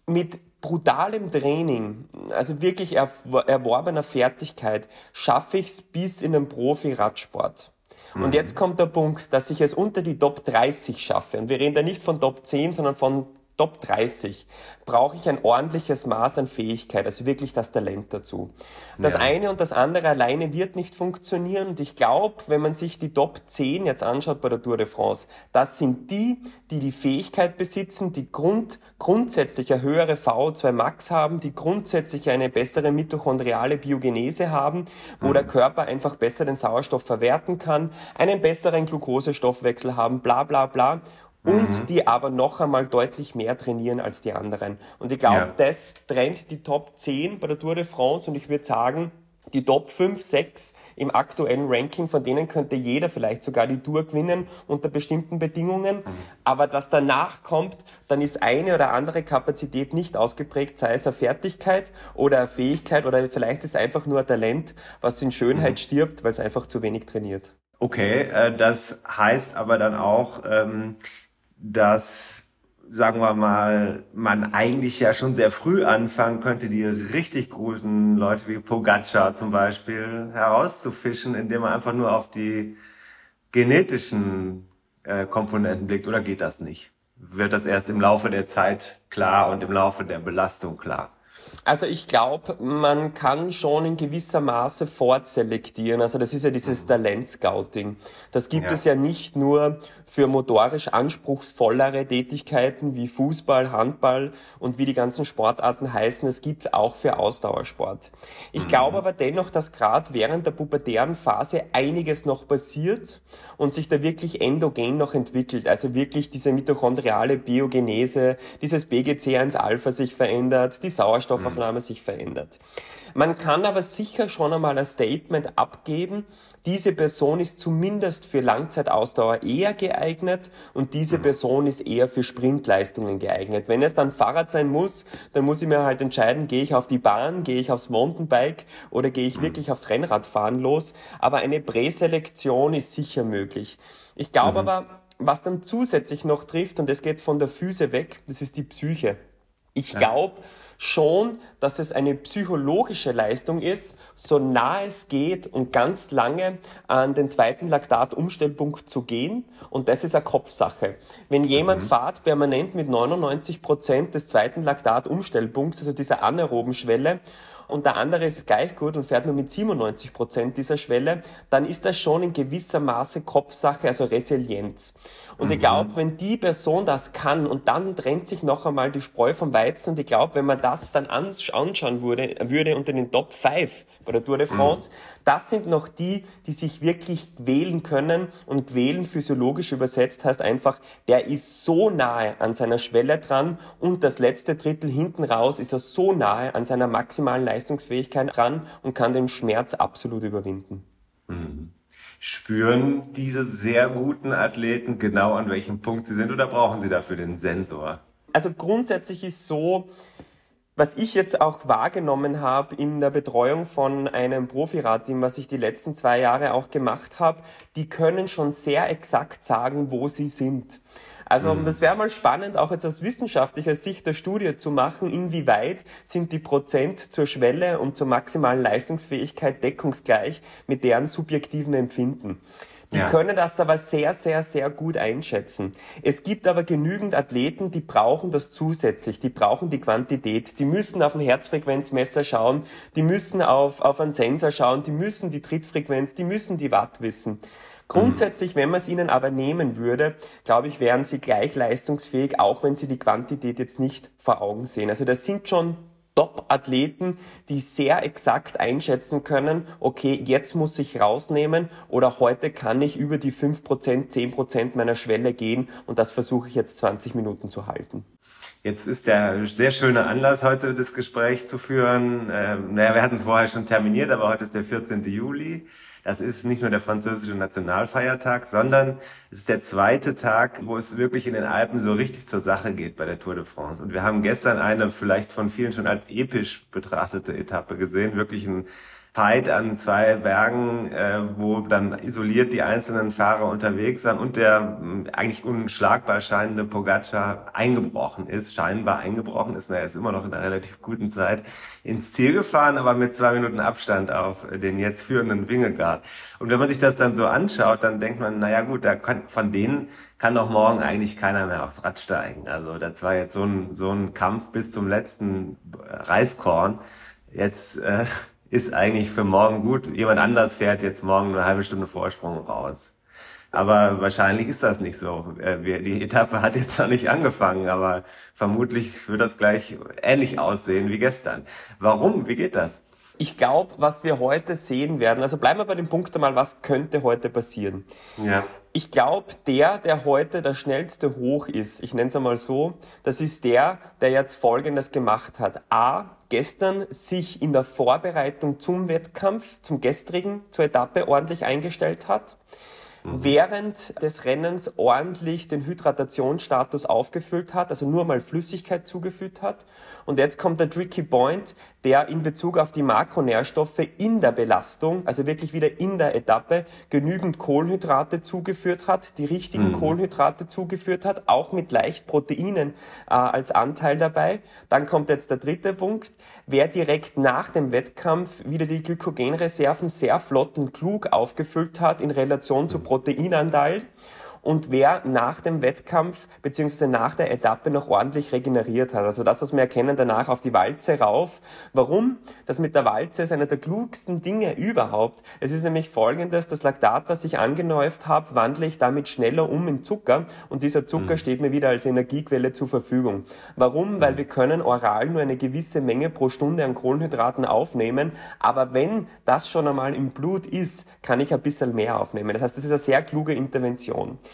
F: mit brutalem Training, also wirklich erworbener Fertigkeit, schaffe ich es bis in den Profi-Radsport. Mhm. Und jetzt kommt der Punkt, dass ich es unter die Top 30 schaffe. Und wir reden da nicht von Top 10, sondern von Top 30 brauche ich ein ordentliches Maß an Fähigkeit, also wirklich das Talent dazu. Das ja. eine und das andere alleine wird nicht funktionieren und ich glaube, wenn man sich die Top 10 jetzt anschaut bei der Tour de France, das sind die, die die Fähigkeit besitzen, die Grund, grundsätzlich eine höhere VO2 Max haben, die grundsätzlich eine bessere mitochondriale Biogenese haben, wo mhm. der Körper einfach besser den Sauerstoff verwerten kann, einen besseren Glukosestoffwechsel haben, bla bla bla und mhm. die aber noch einmal deutlich mehr trainieren als die anderen. Und ich glaube, ja. das trennt die Top 10 bei der Tour de France und ich würde sagen, die Top 5, 6 im aktuellen Ranking, von denen könnte jeder vielleicht sogar die Tour gewinnen unter bestimmten Bedingungen. Mhm. Aber das danach kommt, dann ist eine oder andere Kapazität nicht ausgeprägt, sei es eine Fertigkeit oder eine Fähigkeit oder vielleicht ist es einfach nur ein Talent, was in Schönheit mhm. stirbt, weil es einfach zu wenig trainiert.
C: Okay, äh, das heißt aber dann auch, ähm, dass, sagen wir mal, man eigentlich ja schon sehr früh anfangen könnte, die richtig guten Leute wie Pogacar zum Beispiel herauszufischen, indem man einfach nur auf die genetischen äh, Komponenten blickt. Oder geht das nicht? Wird das erst im Laufe der Zeit klar und im Laufe der Belastung klar?
F: Also ich glaube, man kann schon in gewisser Maße vorselektieren. Also das ist ja dieses mhm. Talentscouting. Das gibt ja. es ja nicht nur für motorisch anspruchsvollere Tätigkeiten wie Fußball, Handball und wie die ganzen Sportarten heißen. Es gibt es auch für Ausdauersport. Ich mhm. glaube aber dennoch, dass gerade während der pubertären Phase einiges noch passiert und sich da wirklich endogen noch entwickelt. Also wirklich diese mitochondriale Biogenese, dieses BGC1-Alpha sich verändert, die Sauerstoffaufnahme Aufnahme sich verändert. Man kann aber sicher schon einmal ein Statement abgeben, diese Person ist zumindest für Langzeitausdauer eher geeignet und diese mhm. Person ist eher für Sprintleistungen geeignet. Wenn es dann Fahrrad sein muss, dann muss ich mir halt entscheiden, gehe ich auf die Bahn, gehe ich aufs Mountainbike oder gehe ich mhm. wirklich aufs Rennradfahren los. Aber eine Präselektion ist sicher möglich. Ich glaube mhm. aber, was dann zusätzlich noch trifft, und es geht von der Füße weg, das ist die Psyche. Ich ja. glaube, schon, dass es eine psychologische Leistung ist, so nah es geht und ganz lange an den zweiten Laktatumstellpunkt zu gehen. Und das ist eine Kopfsache. Wenn jemand mhm. fahrt permanent mit 99 Prozent des zweiten Laktatumstellpunkts, also dieser anaeroben Schwelle, und der andere ist gleich gut und fährt nur mit 97 Prozent dieser Schwelle, dann ist das schon in gewisser Maße Kopfsache, also Resilienz. Und mhm. ich glaube, wenn die Person das kann und dann trennt sich noch einmal die Spreu vom Weizen und ich glaube, wenn man das dann anschauen würde, würde unter den Top 5 bei der Tour de France, mhm. das sind noch die, die sich wirklich wählen können und wählen physiologisch übersetzt heißt einfach, der ist so nahe an seiner Schwelle dran und das letzte Drittel hinten raus ist er so nahe an seiner maximalen Leistungsfähigkeit dran und kann den Schmerz absolut überwinden.
E: Mhm. Spüren diese sehr guten Athleten genau an welchem Punkt sie sind oder brauchen sie dafür den Sensor?
F: Also grundsätzlich ist so, was ich jetzt auch wahrgenommen habe in der Betreuung von einem Profiradteam, was ich die letzten zwei Jahre auch gemacht habe, die können schon sehr exakt sagen, wo sie sind. Also mhm. das wäre mal spannend, auch jetzt aus wissenschaftlicher Sicht der Studie zu machen, inwieweit sind die Prozent zur Schwelle und zur maximalen Leistungsfähigkeit deckungsgleich mit deren subjektiven Empfinden. Die ja. können das aber sehr, sehr, sehr gut einschätzen. Es gibt aber genügend Athleten, die brauchen das zusätzlich, die brauchen die Quantität, die müssen auf ein Herzfrequenzmesser schauen, die müssen auf, auf einen Sensor schauen, die müssen die Trittfrequenz, die müssen die Watt wissen. Grundsätzlich, wenn man es ihnen aber nehmen würde, glaube ich, wären sie gleich leistungsfähig, auch wenn sie die Quantität jetzt nicht vor Augen sehen. Also das sind schon Top-Athleten, die sehr exakt einschätzen können, okay, jetzt muss ich rausnehmen oder heute kann ich über die 5%, 10% meiner Schwelle gehen und das versuche ich jetzt 20 Minuten zu halten.
E: Jetzt ist der sehr schöne Anlass, heute das Gespräch zu führen. Ähm, naja, wir hatten es vorher schon terminiert, aber heute ist der 14. Juli. Das ist nicht nur der französische Nationalfeiertag, sondern es ist der zweite Tag, wo es wirklich in den Alpen so richtig zur Sache geht bei der Tour de France. Und wir haben gestern eine vielleicht von vielen schon als episch betrachtete Etappe gesehen, wirklich ein Fight an zwei Bergen, äh, wo dann isoliert die einzelnen Fahrer unterwegs waren und der mh, eigentlich unschlagbar scheinende Pogacar eingebrochen ist, scheinbar eingebrochen ist, er ist immer noch in einer relativ guten Zeit ins Ziel gefahren, aber mit zwei Minuten Abstand auf den jetzt führenden Wingegaard. Und wenn man sich das dann so anschaut, dann denkt man, naja gut, da kann, von denen kann doch morgen eigentlich keiner mehr aufs Rad steigen. Also das war jetzt so ein, so ein Kampf bis zum letzten Reiskorn. Jetzt äh, ist eigentlich für morgen gut. Jemand anders fährt jetzt morgen eine halbe Stunde Vorsprung raus. Aber wahrscheinlich ist das nicht so. Äh, die Etappe hat jetzt noch nicht angefangen, aber vermutlich wird das gleich ähnlich aussehen wie gestern. Warum? Wie geht das?
F: Ich glaube, was wir heute sehen werden, also bleiben wir bei dem Punkt einmal, was könnte heute passieren? Ja. Ich glaube, der, der heute der schnellste hoch ist, ich nenne es einmal so, das ist der, der jetzt Folgendes gemacht hat. A, gestern sich in der Vorbereitung zum Wettkampf, zum gestrigen, zur Etappe ordentlich eingestellt hat mhm. während des Rennens ordentlich den Hydratationsstatus aufgefüllt hat, also nur mal Flüssigkeit zugeführt hat. Und jetzt kommt der tricky point, der in Bezug auf die Makronährstoffe in der Belastung, also wirklich wieder in der Etappe, genügend Kohlenhydrate zugeführt hat, die richtigen mhm. Kohlenhydrate zugeführt hat, auch mit leicht Proteinen äh, als Anteil dabei. Dann kommt jetzt der dritte Punkt, wer direkt nach dem Wettkampf wieder die Glykogenreserven sehr flott und klug aufgefüllt hat in Relation zu Protein Proteinanteil. Und wer nach dem Wettkampf beziehungsweise nach der Etappe noch ordentlich regeneriert hat. Also das, was wir erkennen, danach auf die Walze rauf. Warum? Das mit der Walze ist einer der klugsten Dinge überhaupt. Es ist nämlich folgendes, das Laktat, was ich angehäuft habe, wandle ich damit schneller um in Zucker und dieser Zucker mhm. steht mir wieder als Energiequelle zur Verfügung. Warum? Weil wir können oral nur eine gewisse Menge pro Stunde an Kohlenhydraten aufnehmen, aber wenn das schon einmal im Blut ist, kann ich ein bisschen mehr aufnehmen. Das heißt, das ist eine sehr kluge Intervention.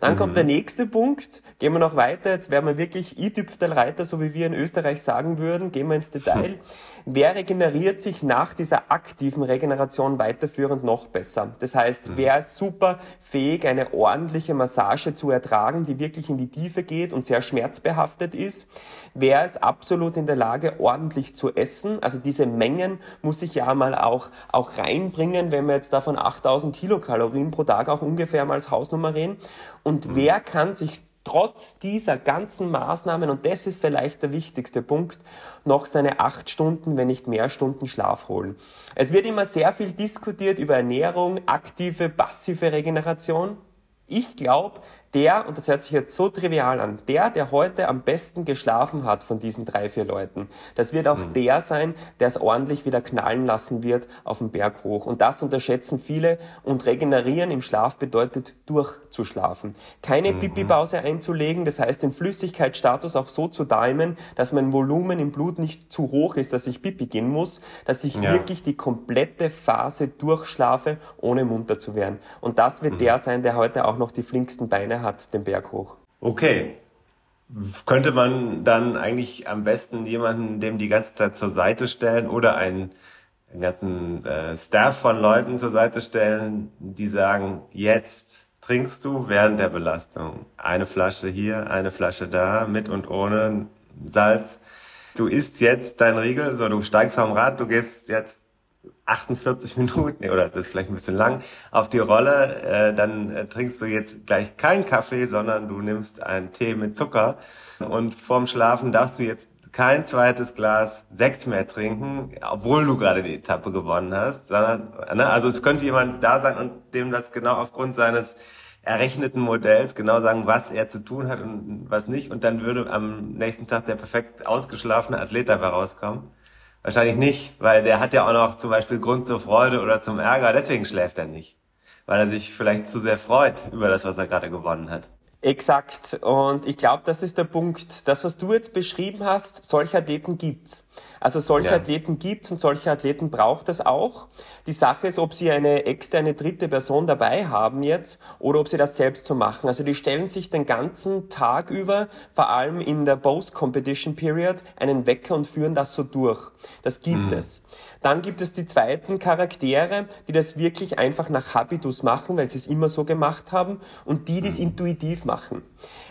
F: Dann mhm. kommt der nächste Punkt. Gehen wir noch weiter. Jetzt werden wir wirklich i-Tüpfelreiter, so wie wir in Österreich sagen würden. Gehen wir ins Detail. Hm. Wer regeneriert sich nach dieser aktiven Regeneration weiterführend noch besser? Das heißt, mhm. wer ist super fähig, eine ordentliche Massage zu ertragen, die wirklich in die Tiefe geht und sehr schmerzbehaftet ist? Wer ist absolut in der Lage, ordentlich zu essen? Also diese Mengen muss ich ja mal auch, auch reinbringen, wenn wir jetzt da von 8000 Kilokalorien pro Tag auch ungefähr mal als Hausnummer reden. Und mhm. wer kann sich trotz dieser ganzen Maßnahmen, und das ist vielleicht der wichtigste Punkt, noch seine acht Stunden, wenn nicht mehr Stunden Schlaf holen. Es wird immer sehr viel diskutiert über Ernährung, aktive, passive Regeneration. Ich glaube, der, und das hört sich jetzt so trivial an, der, der heute am besten geschlafen hat von diesen drei, vier Leuten, das wird auch mhm. der sein, der es ordentlich wieder knallen lassen wird auf dem Berg hoch. Und das unterschätzen viele und regenerieren im Schlaf bedeutet durchzuschlafen. Keine mhm. Pipi-Pause einzulegen, das heißt den Flüssigkeitsstatus auch so zu timen, dass mein Volumen im Blut nicht zu hoch ist, dass ich Pipi gehen muss, dass ich ja. wirklich die komplette Phase durchschlafe, ohne munter zu werden. Und das wird mhm. der sein, der heute auch noch die flinksten Beine hat hat, den Berg hoch.
E: Okay. Könnte man dann eigentlich am besten jemanden dem die ganze Zeit zur Seite stellen oder einen, einen ganzen äh, Staff von Leuten zur Seite stellen, die sagen, jetzt trinkst du während der Belastung eine Flasche hier, eine Flasche da, mit und ohne Salz. Du isst jetzt dein Riegel, so du steigst vom Rad, du gehst jetzt 48 Minuten oder das ist vielleicht ein bisschen lang auf die Rolle, äh, dann äh, trinkst du jetzt gleich keinen Kaffee, sondern du nimmst einen Tee mit Zucker. Und vorm Schlafen darfst du jetzt kein zweites Glas Sekt mehr trinken, obwohl du gerade die Etappe gewonnen hast, sondern ne, also es könnte jemand da sein und dem das genau aufgrund seines errechneten Modells genau sagen, was er zu tun hat und was nicht. Und dann würde am nächsten Tag der perfekt ausgeschlafene Athlet dabei rauskommen. Wahrscheinlich nicht, weil der hat ja auch noch zum Beispiel Grund zur Freude oder zum Ärger, deswegen schläft er nicht. Weil er sich vielleicht zu sehr freut über das, was er gerade gewonnen hat.
F: Exakt. Und ich glaube, das ist der Punkt. Das, was du jetzt beschrieben hast, solche Athleten gibt's. Also solche ja. Athleten gibt's und solche Athleten braucht es auch. Die Sache ist, ob sie eine externe dritte Person dabei haben jetzt oder ob sie das selbst so machen. Also die stellen sich den ganzen Tag über, vor allem in der Post-Competition Period, einen Wecker und führen das so durch. Das gibt mhm. es. Dann gibt es die zweiten Charaktere, die das wirklich einfach nach Habitus machen, weil sie es immer so gemacht haben und die, die es mhm. intuitiv machen.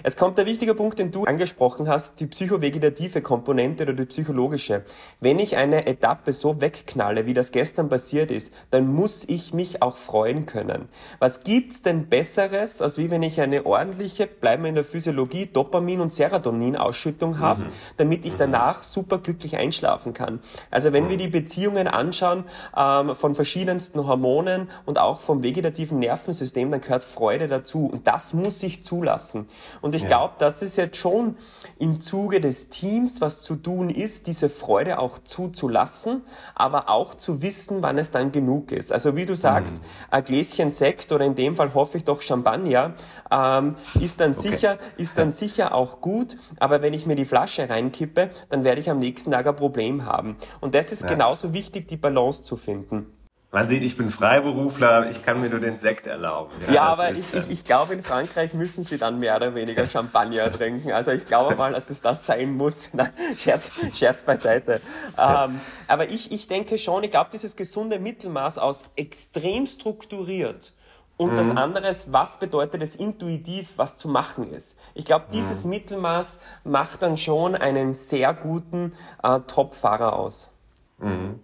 F: Es kommt der wichtige Punkt, den du angesprochen hast, die psychovegetative Komponente oder die psychologische. Wenn ich eine Etappe so wegknalle, wie das gestern passiert ist, dann muss ich mich auch freuen können. Was gibt's denn Besseres, als wie wenn ich eine ordentliche, bleiben wir in der Physiologie, Dopamin- und Serotonin-Ausschüttung habe, mhm. damit ich danach super glücklich einschlafen kann. Also wenn wir die Beziehungen anschauen ähm, von verschiedensten Hormonen und auch vom vegetativen Nervensystem, dann gehört Freude dazu. Und das muss ich zulassen. Und ich ja. glaube, das ist jetzt schon im Zuge des Teams, was zu tun ist, diese Freude auch zuzulassen, aber auch zu wissen, wann es dann genug ist. Also wie du sagst, mhm. ein Gläschen Sekt oder in dem Fall hoffe ich doch Champagner ähm, ist dann okay. sicher, ist dann sicher auch gut. Aber wenn ich mir die Flasche reinkippe, dann werde ich am nächsten Tag ein Problem haben. Und das ist ja. genauso wichtig, die Balance zu finden.
E: Man sieht, ich bin Freiberufler, ich kann mir nur den Sekt erlauben.
F: Ja, ja aber ich, ich, ich glaube, in Frankreich müssen sie dann mehr oder weniger Champagner trinken. Also ich glaube mal, dass das das sein muss. Nein, Scherz, Scherz beiseite. Ähm, aber ich, ich denke schon, ich glaube, dieses gesunde Mittelmaß aus extrem strukturiert und mhm. das andere ist, was bedeutet es intuitiv, was zu machen ist. Ich glaube, dieses mhm. Mittelmaß macht dann schon einen sehr guten äh, Top-Fahrer aus.
E: Mhm.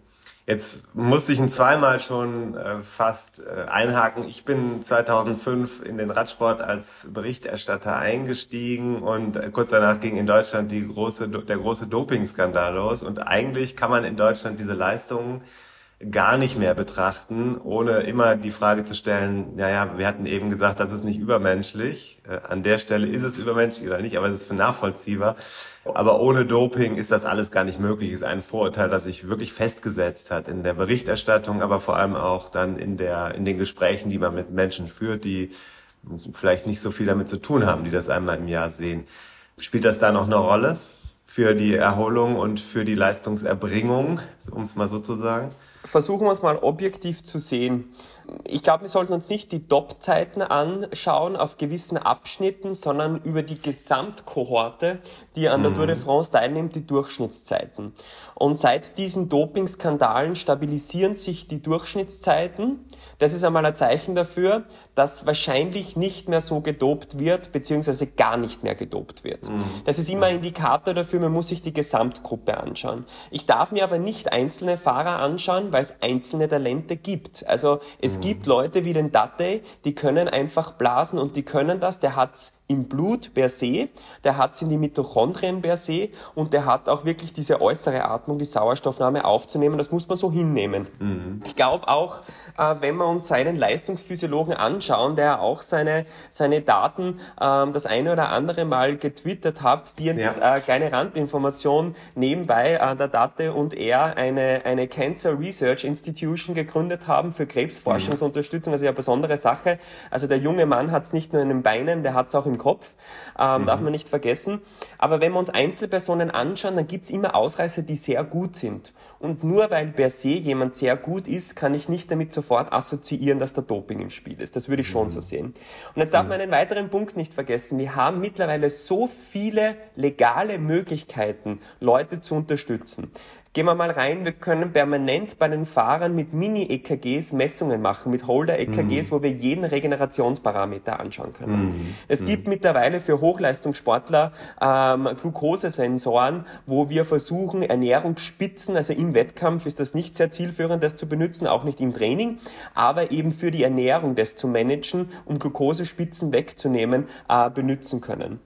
E: Jetzt musste ich ihn zweimal schon äh, fast äh, einhaken. Ich bin 2005 in den Radsport als Berichterstatter eingestiegen und äh, kurz danach ging in Deutschland die große, der große Dopingskandal los. Und eigentlich kann man in Deutschland diese Leistungen gar nicht mehr betrachten, ohne immer die Frage zu stellen, naja, wir hatten eben gesagt, das ist nicht übermenschlich. Äh, an der Stelle ist es übermenschlich oder nicht, aber es ist für nachvollziehbar. Aber ohne Doping ist das alles gar nicht möglich. Es ist ein Vorurteil, das sich wirklich festgesetzt hat in der Berichterstattung, aber vor allem auch dann in der, in den Gesprächen, die man mit Menschen führt, die vielleicht nicht so viel damit zu tun haben, die das einmal im Jahr sehen. Spielt das da noch eine Rolle für die Erholung und für die Leistungserbringung, um es mal so zu sagen?
F: Versuchen wir es mal objektiv zu sehen. Ich glaube, wir sollten uns nicht die Top-Zeiten anschauen auf gewissen Abschnitten, sondern über die Gesamtkohorte, die an der Tour de mhm. France teilnimmt, die Durchschnittszeiten. Und seit diesen Doping-Skandalen stabilisieren sich die Durchschnittszeiten. Das ist einmal ein Zeichen dafür, dass wahrscheinlich nicht mehr so gedopt wird, beziehungsweise gar nicht mehr gedopt wird. Mhm. Das ist immer ein Indikator dafür, man muss sich die Gesamtgruppe anschauen. Ich darf mir aber nicht einzelne Fahrer anschauen, weil es einzelne Talente gibt. Also es mhm. gibt Leute wie den Date, die können einfach blasen und die können das, der hat's im Blut per se, der hat es in die Mitochondrien per se und der hat auch wirklich diese äußere Atmung, die Sauerstoffnahme aufzunehmen. Das muss man so hinnehmen. Mhm. Ich glaube auch, äh, wenn wir uns seinen Leistungsphysiologen anschauen, der auch seine, seine Daten äh, das eine oder andere Mal getwittert hat, die jetzt ja. äh, kleine Randinformation nebenbei äh, der Date und er eine, eine Cancer Research Institution gegründet haben für Krebsforschungsunterstützung. Also eine besondere Sache. Also der junge Mann hat es nicht nur in den Beinen, der hat es auch im Kopf, ähm, mhm. darf man nicht vergessen. Aber wenn wir uns Einzelpersonen anschauen, dann gibt's immer Ausreißer, die sehr gut sind. Und nur weil per se jemand sehr gut ist, kann ich nicht damit sofort assoziieren, dass da Doping im Spiel ist. Das würde ich schon mhm. so sehen. Und jetzt darf man einen weiteren Punkt nicht vergessen. Wir haben mittlerweile so viele legale Möglichkeiten, Leute zu unterstützen. Gehen wir mal rein, wir können permanent bei den Fahrern mit Mini-EKGs Messungen machen, mit Holder-EKGs, mhm. wo wir jeden Regenerationsparameter anschauen können. Mhm. Es gibt mhm. mittlerweile für Hochleistungssportler ähm, Glukosesensoren, wo wir versuchen, Ernährungsspitzen, also im Wettkampf ist das nicht sehr zielführend, das zu benutzen, auch nicht im Training, aber eben für die Ernährung das zu managen, um Glukosespitzen wegzunehmen, äh, benutzen können.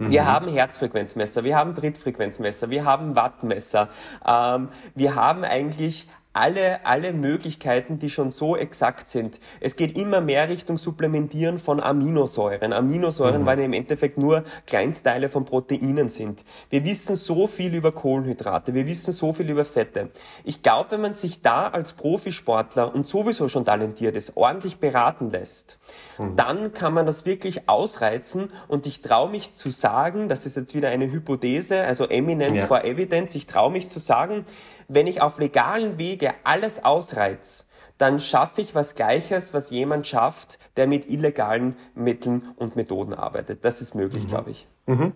F: Wir mhm. haben Herzfrequenzmesser, wir haben Trittfrequenzmesser, wir haben Wattmesser. Ähm, wir haben eigentlich alle, alle Möglichkeiten, die schon so exakt sind. Es geht immer mehr Richtung Supplementieren von Aminosäuren. Aminosäuren, mhm. weil im Endeffekt nur Kleinstteile von Proteinen sind. Wir wissen so viel über Kohlenhydrate, wir wissen so viel über Fette. Ich glaube, wenn man sich da als Profisportler und sowieso schon talentiert ist, ordentlich beraten lässt, mhm. dann kann man das wirklich ausreizen und ich traue mich zu sagen, das ist jetzt wieder eine Hypothese, also Eminence ja. for Evidence, ich traue mich zu sagen, wenn ich auf legalen Wege alles ausreiz, dann schaffe ich was Gleiches, was jemand schafft, der mit illegalen Mitteln und Methoden arbeitet. Das ist möglich, mhm. glaube ich. Mhm.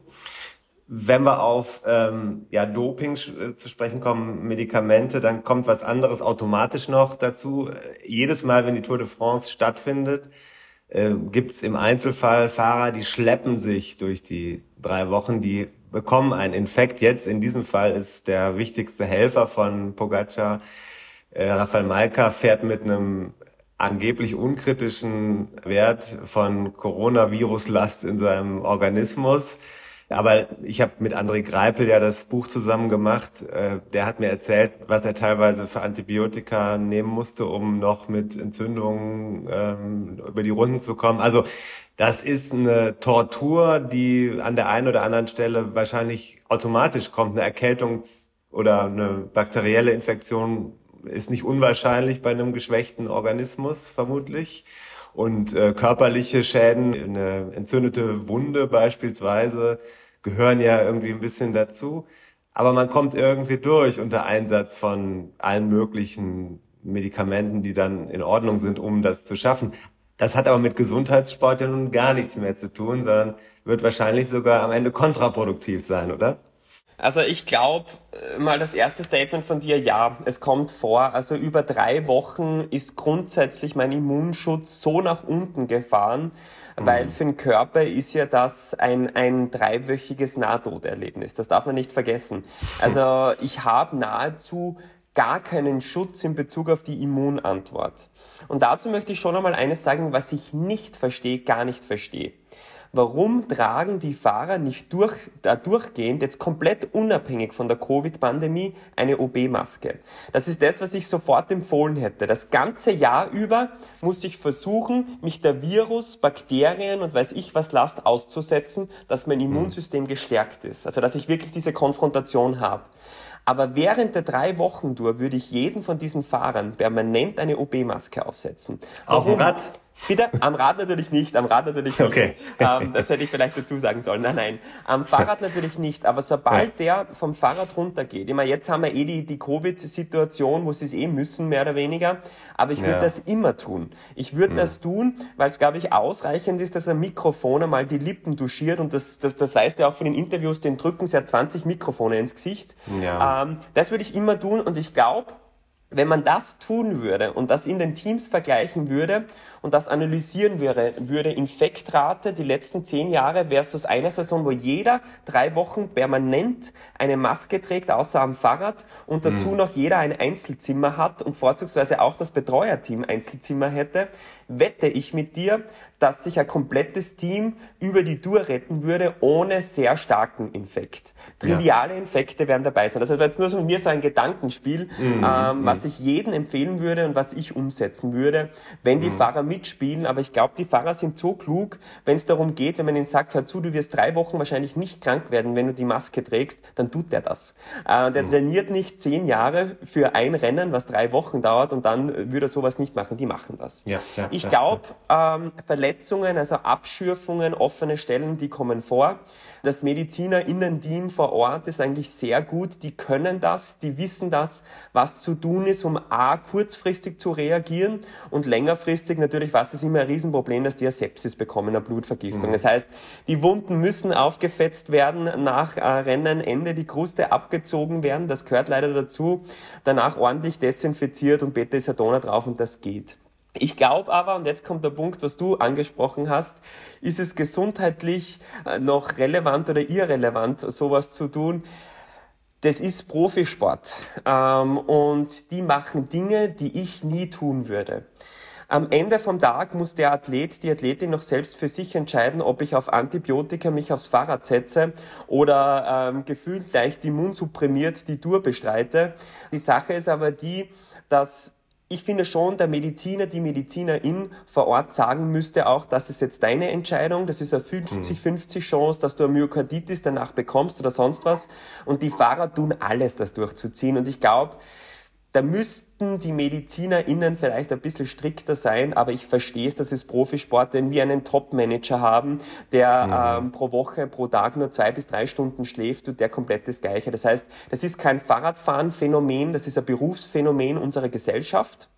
E: Wenn wir auf ähm, ja, Doping äh, zu sprechen kommen, Medikamente, dann kommt was anderes automatisch noch dazu. Jedes Mal, wenn die Tour de France stattfindet, äh, gibt es im Einzelfall Fahrer, die schleppen sich durch die drei Wochen, die bekommen einen Infekt. Jetzt in diesem Fall ist der wichtigste Helfer von Pogacar, äh, Rafael Malka, fährt mit einem angeblich unkritischen Wert von Coronavirus-Last in seinem Organismus. Aber ich habe mit André Greipel ja das Buch zusammen gemacht. Äh, der hat mir erzählt, was er teilweise für Antibiotika nehmen musste, um noch mit Entzündungen ähm, über die Runden zu kommen. Also das ist eine Tortur, die an der einen oder anderen Stelle wahrscheinlich automatisch kommt. Eine Erkältung oder eine bakterielle Infektion ist nicht unwahrscheinlich bei einem geschwächten Organismus vermutlich. Und äh, körperliche Schäden, eine entzündete Wunde beispielsweise, gehören ja irgendwie ein bisschen dazu. Aber man kommt irgendwie durch unter Einsatz von allen möglichen Medikamenten, die dann in Ordnung sind, um das zu schaffen. Das hat aber mit Gesundheitssport ja nun gar nichts mehr zu tun, sondern wird wahrscheinlich sogar am Ende kontraproduktiv sein, oder?
F: Also ich glaube, äh, mal das erste Statement von dir, ja, es kommt vor. Also über drei Wochen ist grundsätzlich mein Immunschutz so nach unten gefahren, mhm. weil für den Körper ist ja das ein, ein dreiwöchiges Nahtoderlebnis. Das darf man nicht vergessen. Also ich habe nahezu gar keinen Schutz in Bezug auf die Immunantwort. Und dazu möchte ich schon einmal eines sagen, was ich nicht verstehe, gar nicht verstehe. Warum tragen die Fahrer nicht durch, da durchgehend, jetzt komplett unabhängig von der Covid-Pandemie, eine OB-Maske? Das ist das, was ich sofort empfohlen hätte. Das ganze Jahr über muss ich versuchen, mich der Virus, Bakterien und weiß ich was Last auszusetzen, dass mein Immunsystem gestärkt ist. Also, dass ich wirklich diese Konfrontation habe. Aber während der drei Wochen Tour würde ich jeden von diesen Fahrern permanent eine OB-Maske aufsetzen.
E: Warum? Auf dem Rad?
F: Bitte? Am Rad natürlich nicht, am Rad natürlich nicht. Okay. Ähm, das hätte ich vielleicht dazu sagen sollen. Nein, nein. Am Fahrrad natürlich nicht. Aber sobald der vom Fahrrad runtergeht, immer jetzt haben wir eh die, die Covid-Situation, wo sie es eh müssen, mehr oder weniger. Aber ich würde ja. das immer tun. Ich würde hm. das tun, weil es, glaube ich, ausreichend ist, dass ein Mikrofon einmal die Lippen duschiert. Und das, das, das weißt du auch von den Interviews, den drücken sie ja 20 Mikrofone ins Gesicht. Ja. Ähm, das würde ich immer tun. Und ich glaube, wenn man das tun würde und das in den Teams vergleichen würde und das analysieren würde, würde Infektrate die letzten zehn Jahre versus eine Saison, wo jeder drei Wochen permanent eine Maske trägt, außer am Fahrrad und dazu mhm. noch jeder ein Einzelzimmer hat und vorzugsweise auch das Betreuerteam Einzelzimmer hätte, wette ich mit dir, dass sich ein komplettes Team über die Tour retten würde, ohne sehr starken Infekt. Triviale ja. Infekte werden dabei sein. Das jetzt nur so mit mir so ein Gedankenspiel, mhm. ähm, mhm. was ich jedem empfehlen würde und was ich umsetzen würde, wenn die mhm. Fahrer mitspielen. Aber ich glaube, die Fahrer sind so klug, wenn es darum geht, wenn man ihnen sagt, hör zu, du wirst drei Wochen wahrscheinlich nicht krank werden, wenn du die Maske trägst, dann tut der das. Äh, der mhm. trainiert nicht zehn Jahre für ein Rennen, was drei Wochen dauert und dann würde er sowas nicht machen. Die machen das. Ja, ja, ich glaube, ähm, Verletzungen, also Abschürfungen, offene Stellen, die kommen vor. Das MedizinerInnen-Team vor Ort ist eigentlich sehr gut. Die können das, die wissen das, was zu tun ist, um A, kurzfristig zu reagieren und längerfristig natürlich, was ist immer ein Riesenproblem, dass die eine Sepsis bekommen, eine Blutvergiftung. Mhm. Das heißt, die Wunden müssen aufgefetzt werden, nach äh, Rennenende die Kruste abgezogen werden, das gehört leider dazu, danach ordentlich desinfiziert und Beta-Isadona drauf und das geht. Ich glaube aber, und jetzt kommt der Punkt, was du angesprochen hast, ist es gesundheitlich äh, noch relevant oder irrelevant, sowas zu tun? Das ist Profisport ähm, und die machen Dinge, die ich nie tun würde. Am Ende vom Tag muss der Athlet, die Athletin noch selbst für sich entscheiden, ob ich auf Antibiotika mich aufs Fahrrad setze oder ähm, gefühlt leicht immunsupprimiert die Tour bestreite. Die Sache ist aber die, dass ich finde schon, der Mediziner, die Medizinerin vor Ort sagen müsste auch, das ist jetzt deine Entscheidung, das ist eine 50-50 Chance, dass du eine Myokarditis danach bekommst oder sonst was. Und die Fahrer tun alles, das durchzuziehen. Und ich glaube, da müssten die MedizinerInnen vielleicht ein bisschen strikter sein, aber ich verstehe es, dass es Profisport, wenn wir einen Top-Manager haben, der mhm. ähm, pro Woche, pro Tag nur zwei bis drei Stunden schläft, tut der komplett das Gleiche. Das heißt, das ist kein Fahrradfahren-Phänomen, das ist ein Berufsphänomen unserer Gesellschaft.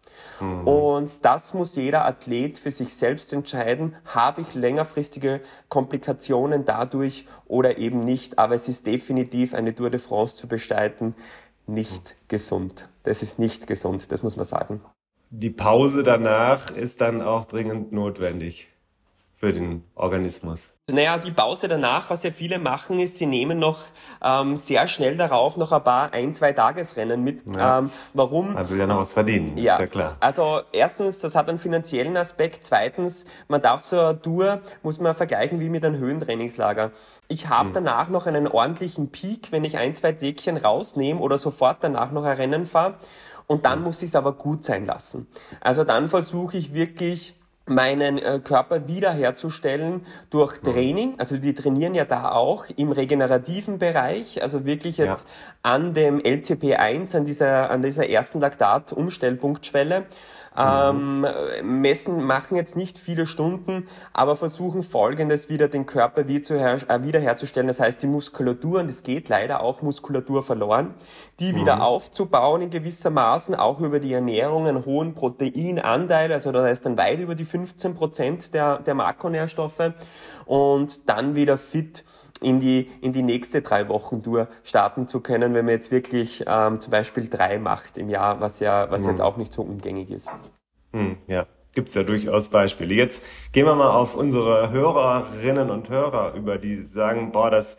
F: Mhm. Und das muss jeder Athlet für sich selbst entscheiden. Habe ich längerfristige Komplikationen dadurch oder eben nicht? Aber es ist definitiv eine Tour de France zu bestreiten nicht gesund. Das ist nicht gesund, das muss man sagen.
E: Die Pause danach ist dann auch dringend notwendig für den Organismus.
F: Naja, die Pause danach, was ja viele machen, ist, sie nehmen noch ähm, sehr schnell darauf noch ein paar ein-, zwei Tagesrennen mit. Ja. Ähm, warum?
E: Man will ja noch was verdienen, ja. ist ja klar.
F: Also erstens, das hat einen finanziellen Aspekt. Zweitens, man darf so eine Tour, muss man vergleichen wie mit einem Höhentrainingslager. Ich habe hm. danach noch einen ordentlichen Peak, wenn ich ein, zwei Tägchen rausnehme oder sofort danach noch ein Rennen fahre. Und dann hm. muss ich es aber gut sein lassen. Also dann versuche ich wirklich meinen äh, Körper wiederherzustellen durch mhm. Training. Also die trainieren ja da auch im regenerativen Bereich, also wirklich jetzt ja. an dem LCP1, an dieser, an dieser ersten Laktat-Umstellpunktschwelle ähm, messen, machen jetzt nicht viele Stunden, aber versuchen folgendes wieder den Körper äh, wiederherzustellen. Das heißt, die Muskulatur, und es geht leider auch Muskulatur verloren, die mhm. wieder aufzubauen in gewisser Maßen, auch über die Ernährung, einen hohen Proteinanteil, also das heißt dann weit über die 15 Prozent der, der Makronährstoffe und dann wieder fit in die, in die nächste drei Wochen Tour starten zu können, wenn man jetzt wirklich ähm, zum Beispiel drei macht im Jahr, was ja, was mhm. jetzt auch nicht so umgängig ist.
E: Mhm, ja, gibt's ja durchaus Beispiele. Jetzt gehen wir mal auf unsere Hörerinnen und Hörer über, die sagen, boah, das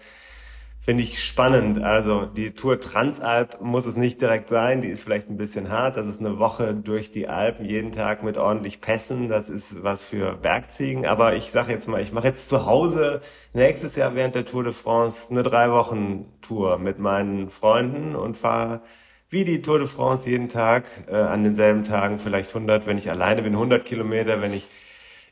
E: Finde ich spannend. Also die Tour Transalp muss es nicht direkt sein. Die ist vielleicht ein bisschen hart. Das ist eine Woche durch die Alpen, jeden Tag mit ordentlich Pässen. Das ist was für Bergziegen. Aber ich sage jetzt mal, ich mache jetzt zu Hause nächstes Jahr während der Tour de France eine drei Wochen Tour mit meinen Freunden und fahre wie die Tour de France jeden Tag äh, an denselben Tagen vielleicht 100, wenn ich alleine bin, 100 Kilometer, wenn ich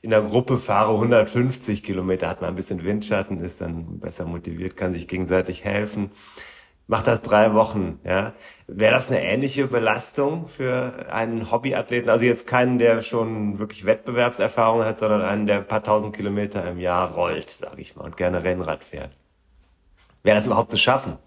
E: in der Gruppe fahre 150 Kilometer, hat man ein bisschen Windschatten, ist dann besser motiviert, kann sich gegenseitig helfen. Macht das drei Wochen, ja. Wäre das eine ähnliche Belastung für einen Hobbyathleten? Also jetzt keinen, der schon wirklich Wettbewerbserfahrung hat, sondern einen, der ein paar tausend Kilometer im Jahr rollt, sage ich mal, und gerne Rennrad fährt. Wäre das überhaupt zu schaffen?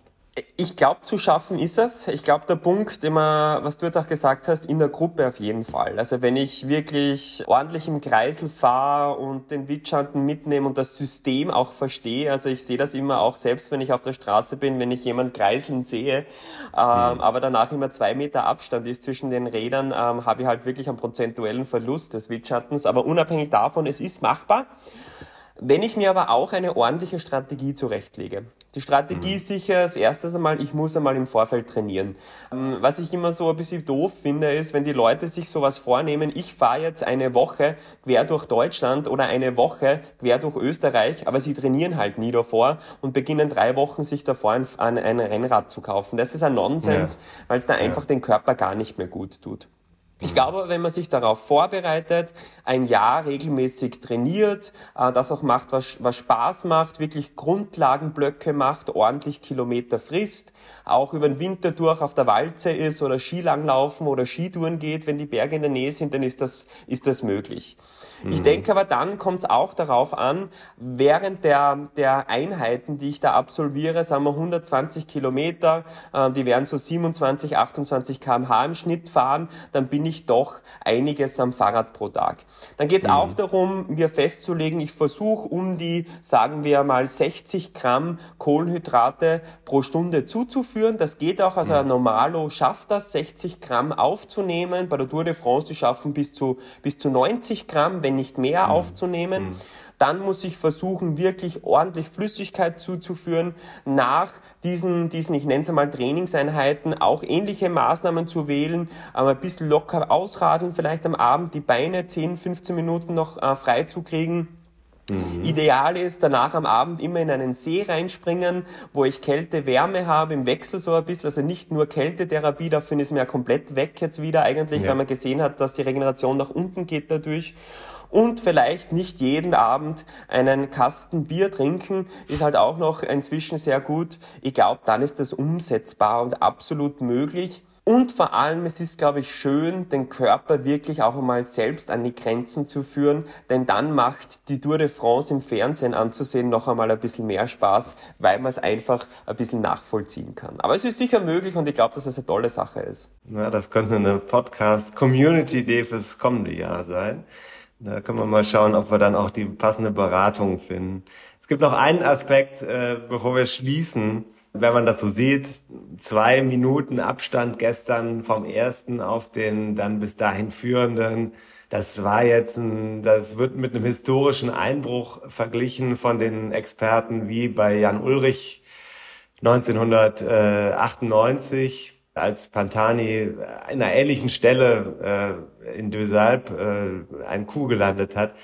F: Ich glaube, zu schaffen ist es. Ich glaube, der Punkt, immer, was du jetzt auch gesagt hast, in der Gruppe auf jeden Fall. Also wenn ich wirklich ordentlich im Kreisel fahre und den Witschanten mitnehme und das System auch verstehe, also ich sehe das immer auch selbst, wenn ich auf der Straße bin, wenn ich jemand kreiseln sehe, ähm, mhm. aber danach immer zwei Meter Abstand ist zwischen den Rädern, ähm, habe ich halt wirklich einen prozentuellen Verlust des Witschattens. Aber unabhängig davon, es ist machbar. Wenn ich mir aber auch eine ordentliche Strategie zurechtlege. Die Strategie mhm. sicher als erstes einmal, ich muss einmal im Vorfeld trainieren. Ähm, was ich immer so ein bisschen doof finde, ist, wenn die Leute sich sowas vornehmen, ich fahre jetzt eine Woche quer durch Deutschland oder eine Woche quer durch Österreich, aber sie trainieren halt nie davor und beginnen drei Wochen sich davor ein, ein Rennrad zu kaufen. Das ist ein Nonsens, ja. weil es da einfach ja. den Körper gar nicht mehr gut tut. Ich glaube, wenn man sich darauf vorbereitet, ein Jahr regelmäßig trainiert, äh, das auch macht, was, was Spaß macht, wirklich Grundlagenblöcke macht, ordentlich Kilometer frisst, auch über den Winter durch auf der Walze ist oder Skilanglaufen oder Skitouren geht, wenn die Berge in der Nähe sind, dann ist das, ist das möglich. Mhm. Ich denke aber dann kommt es auch darauf an, während der, der Einheiten, die ich da absolviere, sagen wir 120 Kilometer, äh, die werden so 27, 28 kmh im Schnitt fahren, dann bin ich doch einiges am Fahrrad pro Tag. Dann geht es mhm. auch darum, mir festzulegen, ich versuche um die, sagen wir mal, 60 Gramm Kohlenhydrate pro Stunde zuzuführen. Das geht auch, also ein mhm. Normalo schafft das, 60 Gramm aufzunehmen. Bei der Tour de France, die schaffen bis zu, bis zu 90 Gramm, wenn nicht mehr mhm. aufzunehmen. Mhm. Dann muss ich versuchen, wirklich ordentlich Flüssigkeit zuzuführen. Nach diesen, diesen ich nenne es einmal Trainingseinheiten, auch ähnliche Maßnahmen zu wählen, aber ein bisschen locker ausradeln, vielleicht am Abend die Beine 10, 15 Minuten noch äh, frei zu kriegen. Mhm. Ideal ist danach am Abend immer in einen See reinspringen, wo ich Kälte, Wärme habe, im Wechsel so ein bisschen, also nicht nur Kältetherapie, dafür ist mir ja komplett weg jetzt wieder eigentlich, ja. weil man gesehen hat, dass die Regeneration nach unten geht dadurch und vielleicht nicht jeden Abend einen Kasten Bier trinken, ist halt auch noch inzwischen sehr gut. Ich glaube, dann ist das umsetzbar und absolut möglich. Und vor allem, es ist, glaube ich, schön, den Körper wirklich auch einmal selbst an die Grenzen zu führen, denn dann macht die Tour de France im Fernsehen anzusehen noch einmal ein bisschen mehr Spaß, weil man es einfach ein bisschen nachvollziehen kann. Aber es ist sicher möglich und ich glaube, dass es eine tolle Sache ist.
E: Ja, das könnte eine Podcast-Community-Idee fürs kommende Jahr sein. Da können wir mal schauen, ob wir dann auch die passende Beratung finden. Es gibt noch einen Aspekt, äh, bevor wir schließen. Wenn man das so sieht, zwei Minuten Abstand gestern vom ersten auf den dann bis dahin führenden. Das war jetzt ein, das wird mit einem historischen Einbruch verglichen von den Experten wie bei Jan Ulrich 1998 als Pantani in einer ähnlichen Stelle äh, in Dösalp äh, einen Kuh gelandet hat.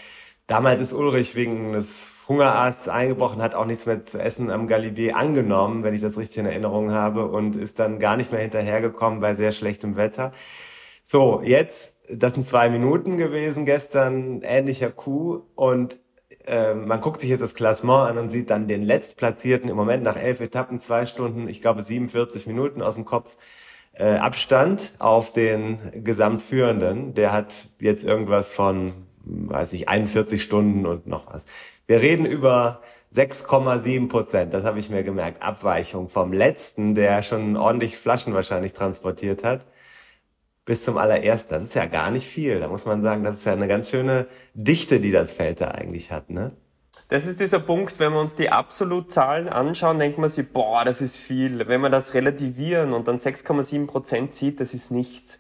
E: Damals ist Ulrich wegen des Hungerarztes eingebrochen, hat auch nichts mehr zu essen am Galibier angenommen, wenn ich das richtig in Erinnerung habe, und ist dann gar nicht mehr hinterhergekommen bei sehr schlechtem Wetter. So, jetzt, das sind zwei Minuten gewesen gestern, ähnlicher Kuh, und äh, man guckt sich jetzt das Klassement an und sieht dann den Letztplatzierten im Moment nach elf Etappen, zwei Stunden, ich glaube 47 Minuten aus dem Kopf, äh, Abstand auf den Gesamtführenden. Der hat jetzt irgendwas von, weiß ich, 41 Stunden und noch was. Wir reden über 6,7 Prozent, das habe ich mir gemerkt, Abweichung vom letzten, der schon ordentlich Flaschen wahrscheinlich transportiert hat, bis zum allerersten. Das ist ja gar nicht viel. Da muss man sagen, das ist ja eine ganz schöne Dichte, die das Feld da eigentlich hat, ne?
F: Das ist dieser Punkt, wenn wir uns die Absolutzahlen anschauen, denkt man sich, boah, das ist viel. Wenn wir das relativieren und dann 6,7 Prozent sieht, das ist nichts.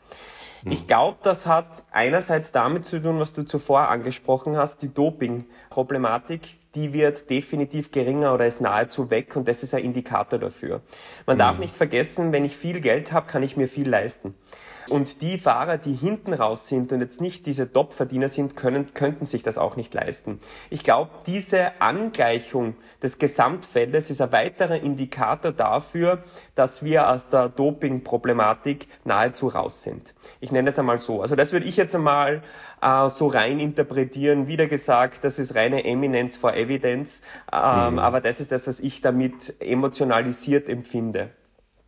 F: Hm. Ich glaube, das hat einerseits damit zu tun, was du zuvor angesprochen hast, die Doping-Problematik, die wird definitiv geringer oder ist nahezu weg und das ist ein Indikator dafür. Man mhm. darf nicht vergessen, wenn ich viel Geld habe, kann ich mir viel leisten. Und die Fahrer, die hinten raus sind und jetzt nicht diese Top-Verdiener sind, können, könnten sich das auch nicht leisten. Ich glaube, diese Angleichung des Gesamtfeldes ist ein weiterer Indikator dafür, dass wir aus der Doping-Problematik nahezu raus sind. Ich nenne es einmal so. Also das würde ich jetzt einmal äh, so rein interpretieren. Wieder gesagt, das ist reine Eminence for Evidence, ähm, mhm. aber das ist das, was ich damit emotionalisiert empfinde.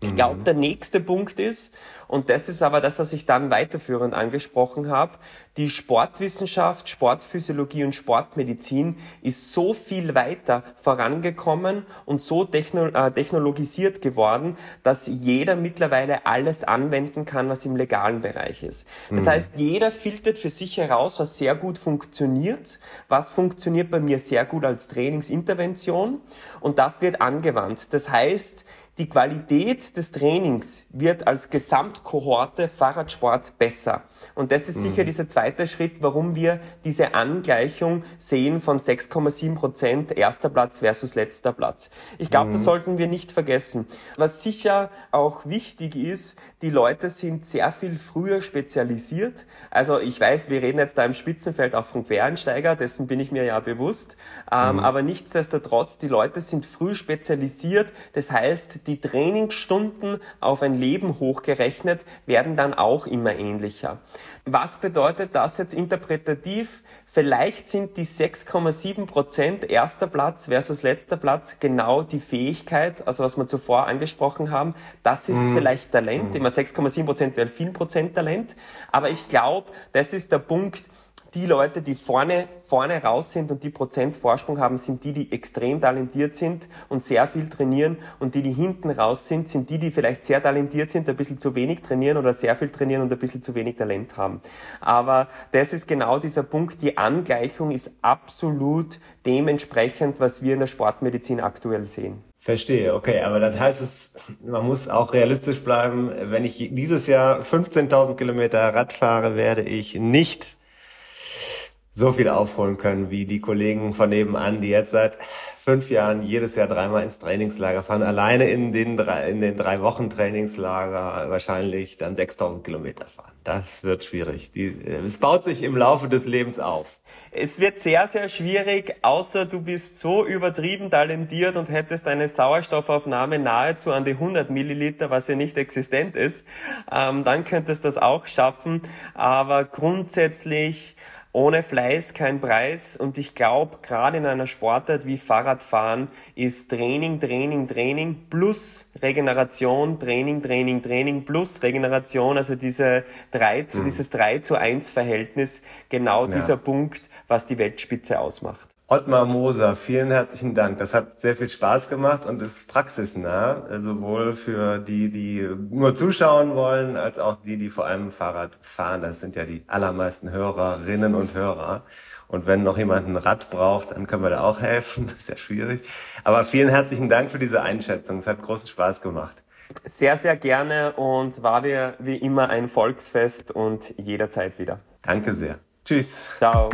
F: Ich glaube, mhm. der nächste Punkt ist, und das ist aber das, was ich dann weiterführend angesprochen habe, die Sportwissenschaft, Sportphysiologie und Sportmedizin ist so viel weiter vorangekommen und so techno äh, technologisiert geworden, dass jeder mittlerweile alles anwenden kann, was im legalen Bereich ist. Das mhm. heißt, jeder filtert für sich heraus, was sehr gut funktioniert, was funktioniert bei mir sehr gut als Trainingsintervention und das wird angewandt. Das heißt, die Qualität des Trainings wird als Gesamtkohorte Fahrradsport besser. Und das ist sicher mhm. dieser zweite Schritt, warum wir diese Angleichung sehen von 6,7 Prozent erster Platz versus letzter Platz. Ich glaube, mhm. das sollten wir nicht vergessen. Was sicher auch wichtig ist, die Leute sind sehr viel früher spezialisiert. Also ich weiß, wir reden jetzt da im Spitzenfeld auch von Quereinsteiger, dessen bin ich mir ja bewusst. Ähm, mhm. Aber nichtsdestotrotz, die Leute sind früh spezialisiert. Das heißt, die Trainingsstunden auf ein Leben hochgerechnet werden dann auch immer ähnlicher. Was bedeutet das jetzt interpretativ? Vielleicht sind die 6,7 Prozent erster Platz versus letzter Platz genau die Fähigkeit, also was wir zuvor angesprochen haben. Das ist mhm. vielleicht Talent. Mhm. Immer 6,7 Prozent wäre viel Prozent Talent. Aber ich glaube, das ist der Punkt, die Leute, die vorne, vorne raus sind und die Prozent Vorsprung haben, sind die, die extrem talentiert sind und sehr viel trainieren. Und die, die hinten raus sind, sind die, die vielleicht sehr talentiert sind, ein bisschen zu wenig trainieren oder sehr viel trainieren und ein bisschen zu wenig Talent haben. Aber das ist genau dieser Punkt. Die Angleichung ist absolut dementsprechend, was wir in der Sportmedizin aktuell sehen.
E: Verstehe, okay, aber das heißt es, man muss auch realistisch bleiben. Wenn ich dieses Jahr 15.000 Kilometer Rad fahre, werde ich nicht so viel aufholen können wie die Kollegen von nebenan, die jetzt seit fünf Jahren jedes Jahr dreimal ins Trainingslager fahren. Alleine in den drei, in den drei Wochen Trainingslager wahrscheinlich dann 6000 Kilometer fahren. Das wird schwierig. Die, es baut sich im Laufe des Lebens auf.
F: Es wird sehr, sehr schwierig, außer du bist so übertrieben talentiert und hättest eine Sauerstoffaufnahme nahezu an die 100 Milliliter, was ja nicht existent ist. Ähm, dann könntest du das auch schaffen. Aber grundsätzlich ohne Fleiß kein Preis. Und ich glaube, gerade in einer Sportart wie Fahrradfahren ist Training, Training, Training plus Regeneration, Training, Training, Training plus Regeneration, also diese drei zu, mhm. dieses 3 zu 1 Verhältnis, genau ja. dieser Punkt, was die Weltspitze ausmacht.
E: Ottmar Moser, vielen herzlichen Dank. Das hat sehr viel Spaß gemacht und ist praxisnah, äh, sowohl für die, die nur zuschauen wollen, als auch die, die vor allem Fahrrad fahren. Das sind ja die allermeisten Hörerinnen und Hörer. Und wenn noch jemand ein Rad braucht, dann können wir da auch helfen. Das ist ja schwierig. Aber vielen herzlichen Dank für diese Einschätzung. Es hat großen Spaß gemacht.
F: Sehr, sehr gerne und war wie, wie immer ein Volksfest und jederzeit wieder.
E: Danke sehr. Tschüss.
F: Ciao.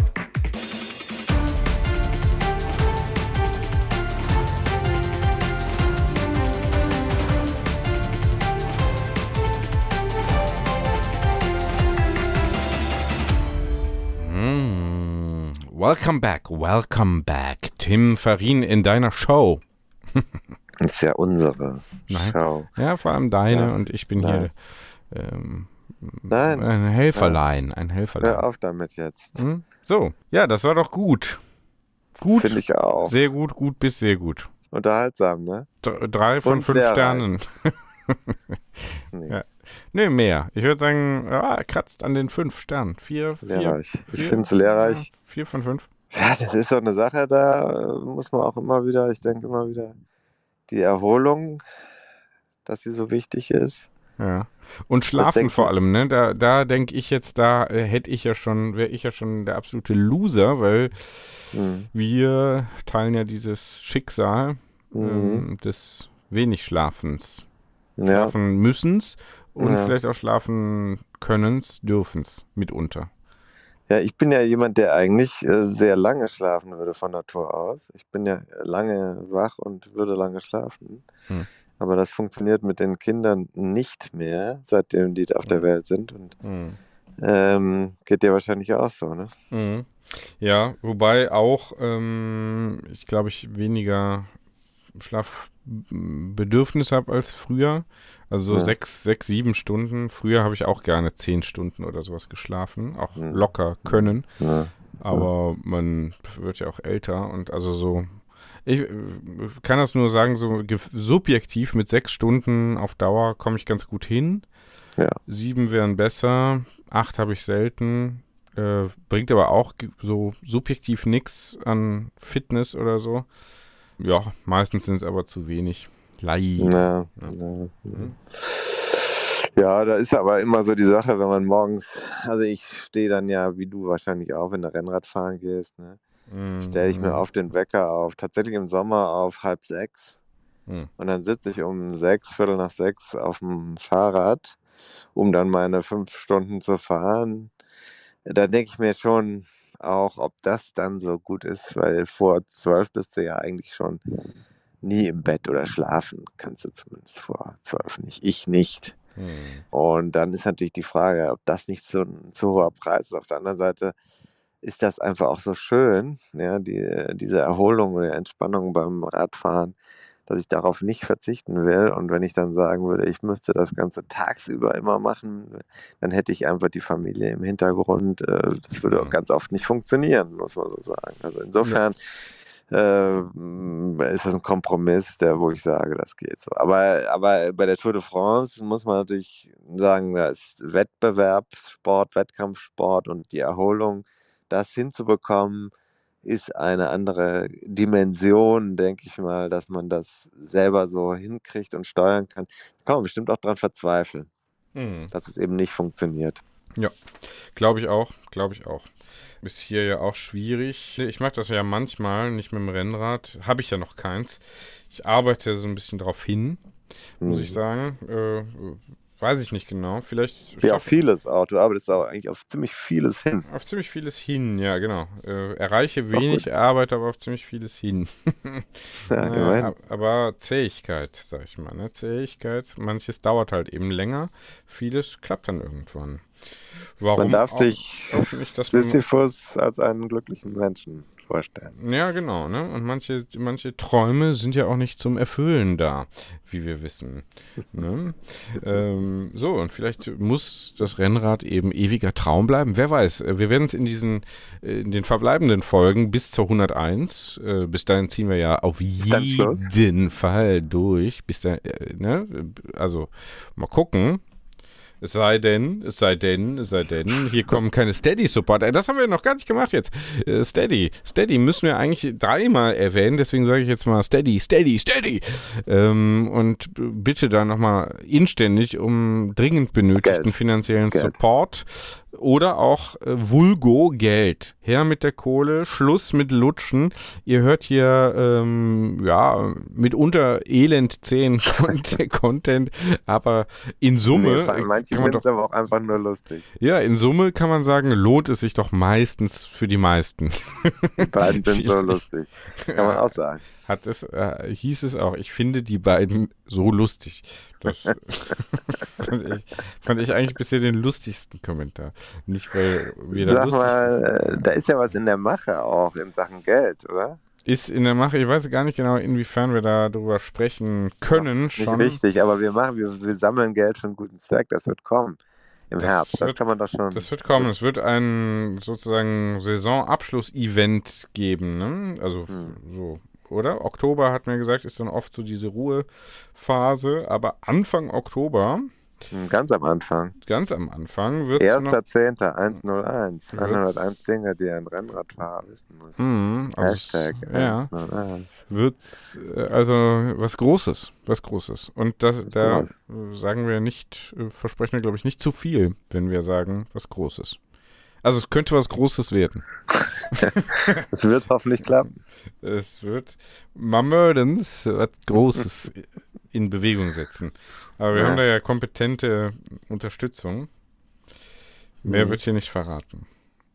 D: Welcome back, welcome back. Tim Farin in deiner Show.
C: das ist ja unsere
D: Nein.
C: Show.
D: Ja, vor allem deine ja. und ich bin Nein. hier ähm, Nein. ein Helferlein. Ein Helferlein.
C: Hör auf damit jetzt. Hm?
D: So, ja, das war doch gut. Gut.
C: Finde ich auch.
D: Sehr gut, gut bis sehr gut.
C: Unterhaltsam, ne?
D: D drei von und fünf Sternen. nee. Ja. Nee, mehr. Ich würde sagen, er kratzt an den fünf Sternen. Vier, vier.
C: Lehrreich. ich finde es lehrreich.
D: Vier von fünf.
C: Ja, das ist doch eine Sache, da muss man auch immer wieder, ich denke immer wieder, die Erholung, dass sie so wichtig ist.
D: Ja. Und schlafen vor allem, ne? Da, da denke ich jetzt, da äh, hätte ich ja schon, wäre ich ja schon der absolute Loser, weil mhm. wir teilen ja dieses Schicksal mhm. ähm, des wenig Schlafens. Schlafen ja. müssens und ja. vielleicht auch schlafen könnens, dürfens mitunter.
C: Ja, ich bin ja jemand, der eigentlich äh, sehr lange schlafen würde von Natur aus. Ich bin ja lange wach und würde lange schlafen. Hm. Aber das funktioniert mit den Kindern nicht mehr, seitdem die auf der hm. Welt sind. Und hm. ähm, geht dir wahrscheinlich auch so, ne?
D: Hm. Ja, wobei auch, ähm, ich glaube, ich weniger Schlafbedürfnis habe als früher. Also so ja. sechs, sechs, sieben Stunden. Früher habe ich auch gerne zehn Stunden oder sowas geschlafen, auch ja. locker können. Ja. Aber man wird ja auch älter und also so. Ich kann das nur sagen, so subjektiv mit sechs Stunden auf Dauer komme ich ganz gut hin. Sieben wären besser, acht habe ich selten. Äh, bringt aber auch so subjektiv nichts an Fitness oder so. Ja, meistens sind es aber zu wenig.
C: Leider. Ja, ja. ja, da ist aber immer so die Sache, wenn man morgens, also ich stehe dann ja, wie du wahrscheinlich auch, wenn du Rennrad fahren gehst, ne? Mhm. Stelle ich mir auf den Wecker auf, tatsächlich im Sommer auf halb sechs. Mhm. Und dann sitze ich um sechs, Viertel nach sechs auf dem Fahrrad, um dann meine fünf Stunden zu fahren. Da denke ich mir schon auch, ob das dann so gut ist, weil vor zwölf bist du ja eigentlich schon nie im Bett oder schlafen kannst du zumindest vor zwölf nicht. Ich nicht. Hm. Und dann ist natürlich die Frage, ob das nicht so ein zu hoher Preis ist. Auf der anderen Seite ist das einfach auch so schön, ja, die, diese Erholung oder Entspannung beim Radfahren, dass ich darauf nicht verzichten will. Und wenn ich dann sagen würde, ich müsste das Ganze tagsüber immer machen, dann hätte ich einfach die Familie im Hintergrund. Äh, das würde auch ganz oft nicht funktionieren, muss man so sagen. Also insofern. Ja äh, ist das ein Kompromiss, der, wo ich sage, das geht so. Aber, aber bei der Tour de France muss man natürlich sagen, da ist Wettbewerbssport, Wettkampfsport und die Erholung, das hinzubekommen, ist eine andere Dimension, denke ich mal, dass man das selber so hinkriegt und steuern kann. Da kann man bestimmt auch dran verzweifeln, mhm. dass es eben nicht funktioniert.
D: Ja, glaube ich auch, glaube ich auch. Ist hier ja auch schwierig. Ich mache das ja manchmal, nicht mit dem Rennrad. Habe ich ja noch keins. Ich arbeite so ein bisschen drauf hin, muss mhm. ich sagen. Äh, Weiß ich nicht genau. Vielleicht.
C: Wie auf vieles auch. Du arbeitest aber eigentlich auf ziemlich vieles hin.
D: Auf ziemlich vieles hin, ja, genau. Äh, erreiche wenig, arbeite aber auf ziemlich vieles hin. ja, äh, aber Zähigkeit, sag ich mal. Ne? Zähigkeit. Manches dauert halt eben länger. Vieles klappt dann irgendwann.
C: Warum man darf auch, sich auch nicht, Sisyphus als einen glücklichen Menschen vorstellen.
D: Ja, genau. Ne? Und manche, manche Träume sind ja auch nicht zum Erfüllen da, wie wir wissen. ne? ähm, so, und vielleicht muss das Rennrad eben ewiger Traum bleiben. Wer weiß. Wir werden es in diesen, in den verbleibenden Folgen bis zur 101, äh, bis dahin ziehen wir ja auf jeden Fall durch. Bis da, äh, ne? Also mal gucken, es sei denn, es sei denn, es sei denn, hier kommen keine Steady-Supporter. Das haben wir noch gar nicht gemacht jetzt. Äh, Steady. Steady müssen wir eigentlich dreimal erwähnen, deswegen sage ich jetzt mal Steady, Steady, Steady. Ähm, und bitte da nochmal inständig um dringend benötigten Geld. finanziellen Geld. Support oder auch äh, Vulgo Geld. Her mit der Kohle, Schluss mit Lutschen. Ihr hört hier ähm, ja mitunter elend zehn Content, aber in Summe.
C: Nee, manche finden es aber auch einfach nur lustig.
D: Ja, in Summe kann man sagen, lohnt es sich doch meistens für die meisten.
C: Die beiden sind so lustig. Kann man auch sagen.
D: Hat es, äh, hieß es auch, ich finde die beiden so lustig. Das fand, ich, fand, ich, eigentlich bisher den lustigsten Kommentar. Nicht, weil wir
C: da Sag mal, da ist ja was in der Mache auch in Sachen Geld, oder?
D: Ist in der Mache, ich weiß gar nicht genau, inwiefern wir da drüber sprechen können.
C: Nicht schon. richtig, aber wir machen, wir, wir sammeln Geld für einen guten Zweck, das wird kommen. Im das Herbst, wird, das kann man doch schon.
D: Das wird kommen. Es wird ein sozusagen Saisonabschluss-Event geben, ne? Also hm. so oder? Oktober hat mir gesagt, ist dann oft so diese Ruhephase, aber Anfang Oktober.
C: Hm, ganz am Anfang.
D: Ganz am Anfang wird
C: 1.10.101. 101 Dinge, die ein Rennradfahrer wissen muss.
D: Mm, also Hashtag ja, 101. Wird äh, also was Großes. Was Großes. Und das, da groß. sagen wir nicht, äh, versprechen wir, glaube ich, nicht zu viel, wenn wir sagen, was Großes. Also es könnte was Großes werden.
C: es wird hoffentlich klappen.
D: Es wird Mamördens was Großes in Bewegung setzen. Aber wir ja. haben da ja kompetente Unterstützung. Mehr mhm. wird hier nicht verraten.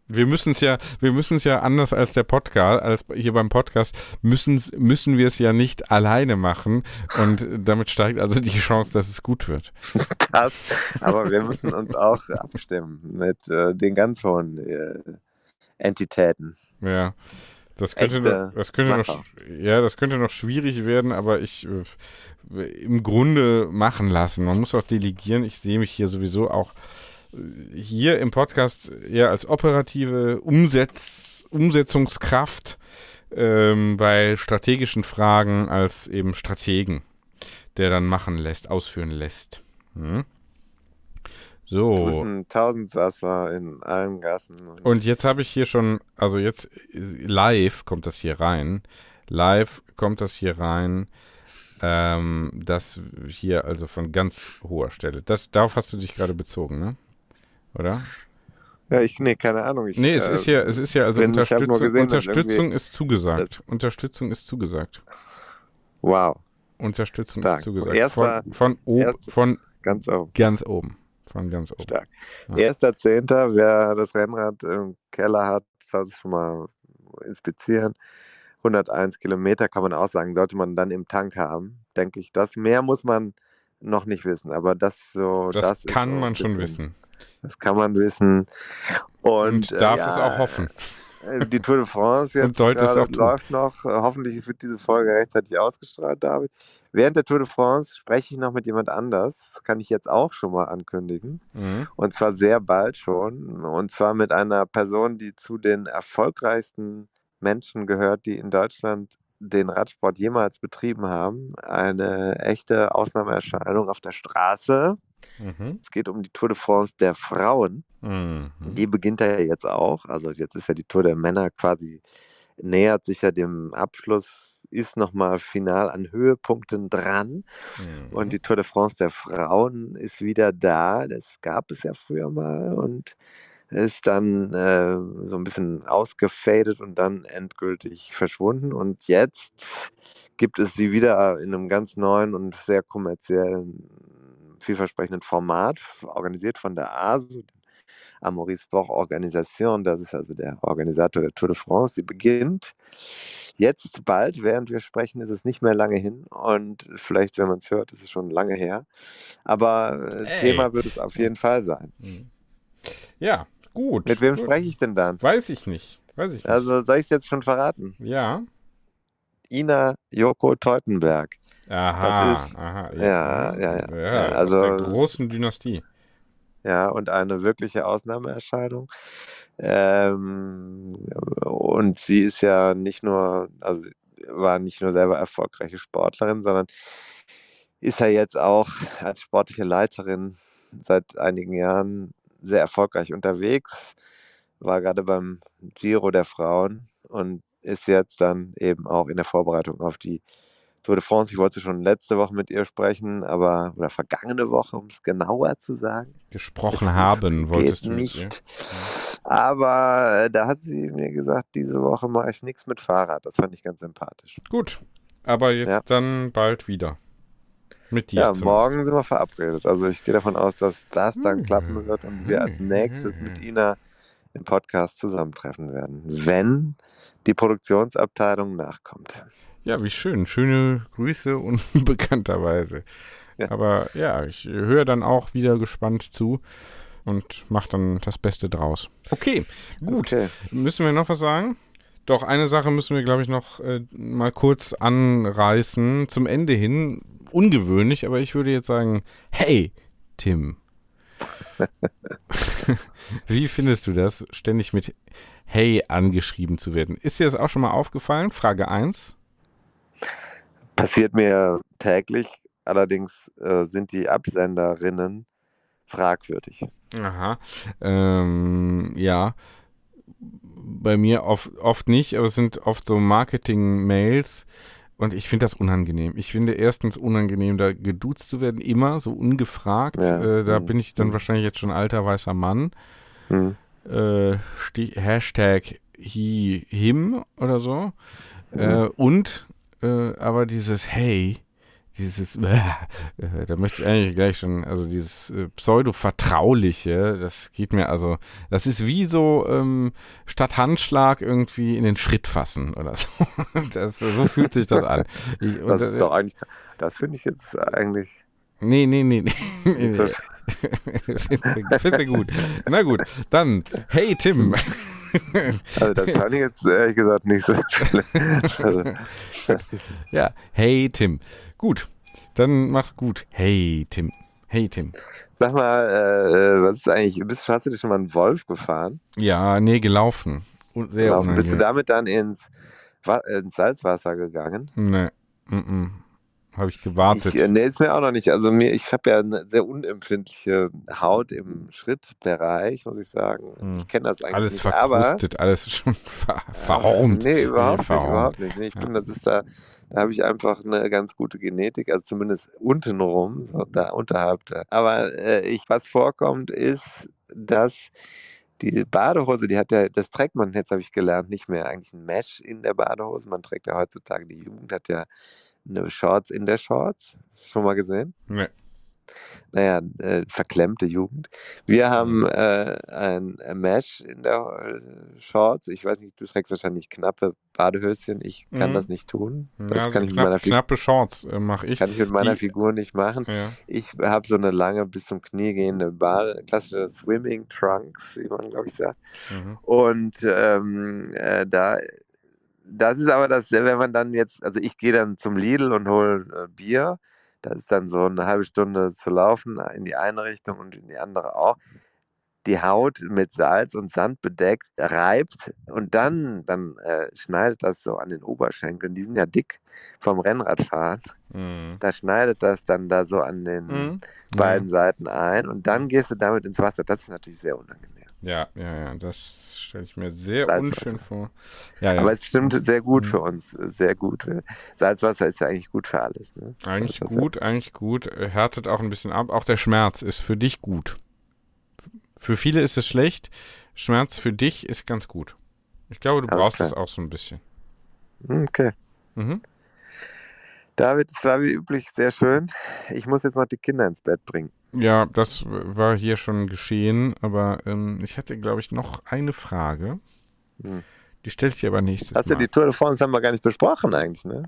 D: Wir müssen es ja, wir müssen es ja anders als der Podcast, als hier beim Podcast, müssen, müssen wir es ja nicht alleine machen und damit steigt also die Chance, dass es gut wird.
C: Das, aber wir müssen uns auch abstimmen mit äh, den ganz hohen äh, Entitäten.
D: Ja. Das könnte, noch, das könnte noch, ja, das könnte noch schwierig werden, aber ich äh, im Grunde machen lassen. Man muss auch delegieren. Ich sehe mich hier sowieso auch hier im Podcast eher als operative Umsetz, Umsetzungskraft ähm, bei strategischen Fragen als eben Strategen, der dann machen lässt, ausführen lässt. Hm? So.
C: Du bist ein Tausendsasser in allen Gassen.
D: Und, und jetzt habe ich hier schon, also jetzt live kommt das hier rein. Live kommt das hier rein. Ähm, das hier also von ganz hoher Stelle. Das, darauf hast du dich gerade bezogen, ne? Oder?
C: Ja, ich, nee, keine Ahnung. Ich,
D: nee, es äh, ist ja, es ist ja, also Unterstützung, gesehen, Unterstützung ist zugesagt. Unterstützung ist zugesagt.
C: Wow.
D: Unterstützung Stark. ist zugesagt. Erster, von, von, ob, von
C: ganz oben.
D: Ganz oben. Von ganz oben.
C: Stark. Ja. Erster Zehnter, wer das Rennrad im Keller hat, soll sich schon mal inspizieren. 101 Kilometer kann man auch sagen, sollte man dann im Tank haben, denke ich. Das mehr muss man noch nicht wissen, aber das so.
D: Das, das kann man schon wissen.
C: Das kann man wissen. Und,
D: Und darf ja, es auch hoffen.
C: Äh, die Tour de France jetzt läuft noch. Äh, hoffentlich wird diese Folge rechtzeitig ausgestrahlt, David. Während der Tour de France spreche ich noch mit jemand anders, kann ich jetzt auch schon mal ankündigen. Mhm. Und zwar sehr bald schon. Und zwar mit einer Person, die zu den erfolgreichsten Menschen gehört, die in Deutschland den Radsport jemals betrieben haben. Eine echte Ausnahmeerscheinung auf der Straße. Mhm. Es geht um die Tour de France der Frauen. Mhm. Die beginnt ja jetzt auch. Also jetzt ist ja die Tour der Männer quasi, nähert sich ja dem Abschluss, ist nochmal final an Höhepunkten dran. Mhm. Und die Tour de France der Frauen ist wieder da. Das gab es ja früher mal und ist dann äh, so ein bisschen ausgefadet und dann endgültig verschwunden. Und jetzt gibt es sie wieder in einem ganz neuen und sehr kommerziellen vielversprechenden Format, organisiert von der ASO, Amaury Sport Organisation. Das ist also der Organisator der Tour de France. Sie beginnt jetzt bald, während wir sprechen, ist es nicht mehr lange hin. Und vielleicht, wenn man es hört, ist es schon lange her. Aber äh, Thema wird es auf jeden Fall sein. Mhm.
D: Ja, gut.
C: Mit wem
D: gut.
C: spreche ich denn dann?
D: Weiß ich nicht. Weiß ich nicht.
C: Also soll ich es jetzt schon verraten?
D: Ja.
C: Ina Joko Teutenberg.
D: Aha,
C: das ist,
D: aha.
C: Ja, ja, ja. ja,
D: ja also, aus der großen Dynastie.
C: Ja, und eine wirkliche Ausnahmeerscheinung. Ähm, und sie ist ja nicht nur, also war nicht nur selber erfolgreiche Sportlerin, sondern ist ja jetzt auch als sportliche Leiterin seit einigen Jahren sehr erfolgreich unterwegs, war gerade beim Giro der Frauen und ist jetzt dann eben auch in der Vorbereitung auf die Tour de France. Ich wollte schon letzte Woche mit ihr sprechen, aber oder vergangene Woche, um es genauer zu sagen.
D: Gesprochen haben, wolltest du
C: nicht. Aber äh, da hat sie mir gesagt, diese Woche mache ich nichts mit Fahrrad. Das fand ich ganz sympathisch.
D: Gut, aber jetzt ja. dann bald wieder. Mit dir.
C: Ja, morgen sind wir verabredet. Also ich gehe davon aus, dass das dann klappen wird und wir als nächstes mit Ina im Podcast zusammentreffen werden, wenn die Produktionsabteilung nachkommt.
D: Ja, wie schön. Schöne Grüße unbekannterweise. Ja. Aber ja, ich höre dann auch wieder gespannt zu und mache dann das Beste draus. Okay, gut. Okay. Müssen wir noch was sagen? Doch, eine Sache müssen wir, glaube ich, noch äh, mal kurz anreißen. Zum Ende hin, ungewöhnlich, aber ich würde jetzt sagen, hey, Tim. Wie findest du das, ständig mit Hey angeschrieben zu werden? Ist dir das auch schon mal aufgefallen? Frage 1.
C: Passiert mir täglich, allerdings äh, sind die Absenderinnen fragwürdig.
D: Aha. Ähm, ja. Bei mir oft, oft nicht, aber es sind oft so Marketing-Mails und ich finde das unangenehm. Ich finde erstens unangenehm, da geduzt zu werden, immer so ungefragt. Ja. Äh, da mhm. bin ich dann mhm. wahrscheinlich jetzt schon alter weißer Mann. Mhm. Äh, Hashtag he, him oder so. Mhm. Äh, und äh, aber dieses Hey, dieses, äh, da möchte ich eigentlich gleich schon, also dieses äh, pseudo-vertrauliche, das geht mir also, das ist wie so ähm, statt Handschlag irgendwie in den Schritt fassen oder so. Das, so fühlt sich das an.
C: Ich, das ist doch eigentlich, das finde ich jetzt eigentlich.
D: Nee, nee, nee. nee. nee. Findest du gut. Na gut, dann, hey Tim.
C: Also das fand ich jetzt ehrlich gesagt nicht so schlimm. Also.
D: Ja, hey Tim. Gut, dann mach's gut. Hey Tim. Hey Tim.
C: Sag mal, äh, was ist eigentlich, bist, hast du dich schon mal einen Wolf gefahren?
D: Ja, nee, gelaufen. Sehr gelaufen.
C: Bist du damit dann ins, ins Salzwasser gegangen?
D: Nee. Mm -mm. Habe ich gewartet.
C: Ich, äh, nee, ist mir auch noch nicht. Also mir, ich habe ja eine sehr unempfindliche Haut im Schrittbereich, muss ich sagen. Hm. Ich kenne das eigentlich
D: alles
C: nicht.
D: Verkrustet,
C: aber,
D: alles schon ver verhornt.
C: Nee, überhaupt nee, verhornt. nicht, überhaupt nicht. Nee, ich ja. finde, das ist da, da habe ich einfach eine ganz gute Genetik, also zumindest untenrum, so da unterhalb. Aber äh, ich, was vorkommt, ist, dass die Badehose, die hat ja, das trägt man jetzt, habe ich gelernt, nicht mehr eigentlich ein Mesh in der Badehose. Man trägt ja heutzutage, die Jugend hat ja eine Shorts in der Shorts. Hast du schon mal gesehen?
D: Nee.
C: Naja, äh, verklemmte Jugend. Wir haben äh, ein Mesh in der äh, Shorts. Ich weiß nicht, du trägst wahrscheinlich knappe Badehöschen. Ich kann mhm. das nicht tun. Das
D: ja,
C: kann
D: also
C: ich
D: knapp,
C: mit meiner
D: knappe Shorts äh, mache ich.
C: Kann ich mit meiner
D: Die,
C: Figur nicht machen.
D: Ja.
C: Ich habe so eine lange bis zum Knie gehende Bade, klassische Swimming Trunks, wie man glaube ich sagt.
D: Mhm.
C: Und ähm, äh, da das ist aber das, wenn man dann jetzt, also ich gehe dann zum Lidl und hole äh, Bier. Das ist dann so eine halbe Stunde zu laufen in die eine Richtung und in die andere auch. Die Haut mit Salz und Sand bedeckt, reibt und dann, dann äh, schneidet das so an den Oberschenkeln. Die sind ja dick vom Rennradfahren.
D: Mhm.
C: Da schneidet das dann da so an den
D: Mhm.
C: beiden Seiten ein und dann gehst du damit ins Wasser. Das ist natürlich sehr unangenehm.
D: Ja, ja, ja, das stelle ich mir sehr
C: Salzwasser.
D: unschön vor. Ja, ja.
C: Aber es ist bestimmt sehr gut
D: Mhm.
C: für uns, sehr gut. Salzwasser ist ja eigentlich gut für alles. Ne?
D: Eigentlich gut, eigentlich gut. Härtet auch ein bisschen ab. Auch der Schmerz ist für dich gut. Für viele ist es schlecht. Schmerz für dich ist ganz gut. Ich glaube, du
C: Alles
D: brauchst
C: klar.
D: es auch so ein bisschen.
C: Hm, Okay.
D: Mhm.
C: David, es war wie üblich sehr schön. Ich muss jetzt noch die Kinder ins Bett bringen.
D: Ja, das war hier schon geschehen, aber ähm, ich hatte, glaube ich, noch eine Frage.
C: Hm.
D: Die stelle ich dir aber nächstes
C: Hast du
D: Mal.
C: die Tour de France haben wir gar nicht besprochen eigentlich, ne?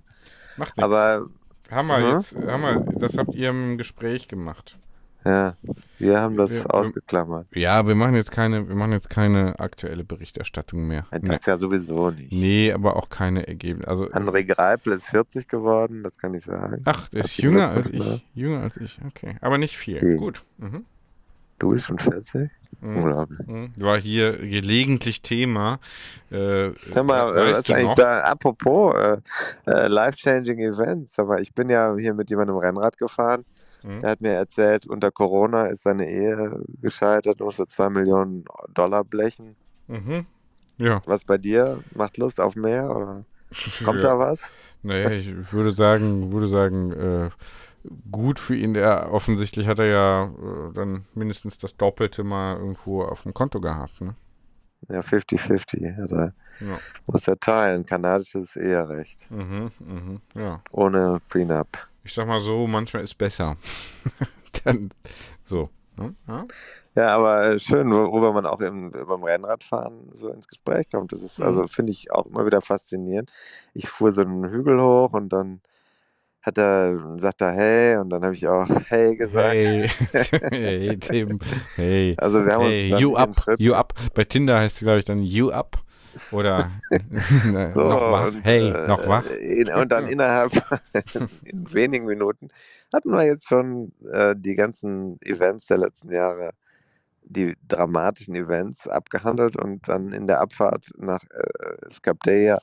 D: Macht nichts.
C: Aber
D: haben wir
C: Mhm.
D: jetzt, haben wir, das habt ihr im Gespräch gemacht.
C: Ja, wir haben das
D: Wir-
C: ausgeklammert.
D: Ja, wir machen jetzt keine, wir machen jetzt keine aktuelle Berichterstattung mehr.
C: Das
D: Nee,
C: ja sowieso nicht.
D: nee aber auch keine Ergebnisse. Also,
C: André Greipel ist 40 geworden, das kann ich sagen.
D: ach, der ist jünger als ich. Jünger als ich, okay. Aber nicht viel.
C: Mhm.
D: Gut. Mhm.
C: Du bist schon 40?
D: Mhm.
C: Unglaublich.
D: Mhm. War hier gelegentlich Thema. Äh,
C: Sag mal, äh, was ist eigentlich
D: noch?
C: da, apropos äh, äh, life-changing Events, mal, ich bin ja hier mit jemandem Rennrad gefahren,
D: Mhm.
C: der hat mir erzählt, unter Corona ist seine Ehe gescheitert, musste zwei Millionen Dollar blechen.
D: Mhm. Ja.
C: Was bei dir? Macht Lust auf mehr oder kommt
D: ja.
C: da was?
D: Naja, ich würde sagen, würde sagen, äh, gut für ihn. Der offensichtlich hat er ja äh, dann mindestens das Doppelte mal irgendwo auf dem Konto gehabt. Ne?
C: Ja, 50-50. Also
D: Ja.
C: muss er teilen. Kanadisches Eherecht.
D: Mhm, mhm, ja.
C: Ohne Prenup.
D: Ich sag mal so, manchmal ist besser. dann so. Ne? Ja?
C: Ja, aber schön, worüber man auch im, beim Rennradfahren so ins Gespräch kommt. Das ist,
D: Mhm.
C: also finde ich auch immer wieder faszinierend. Ich fuhr so einen Hügel hoch und dann hat er, sagt er hey und dann habe ich auch hey gesagt.
D: Hey, hey, Tim, hey.
C: Also wir haben
D: Hey,
C: uns
D: you up,
C: Schritt-
D: you up. Bei Tinder heißt es, glaube ich, dann you up. Oder
C: So,
D: noch wach.
C: und,
D: hey,
C: äh,
D: noch wach.
C: In, und dann innerhalb in wenigen Minuten hatten wir jetzt schon äh, die ganzen Events der letzten Jahre, die dramatischen Events abgehandelt und dann in der Abfahrt nach äh, Skapdeia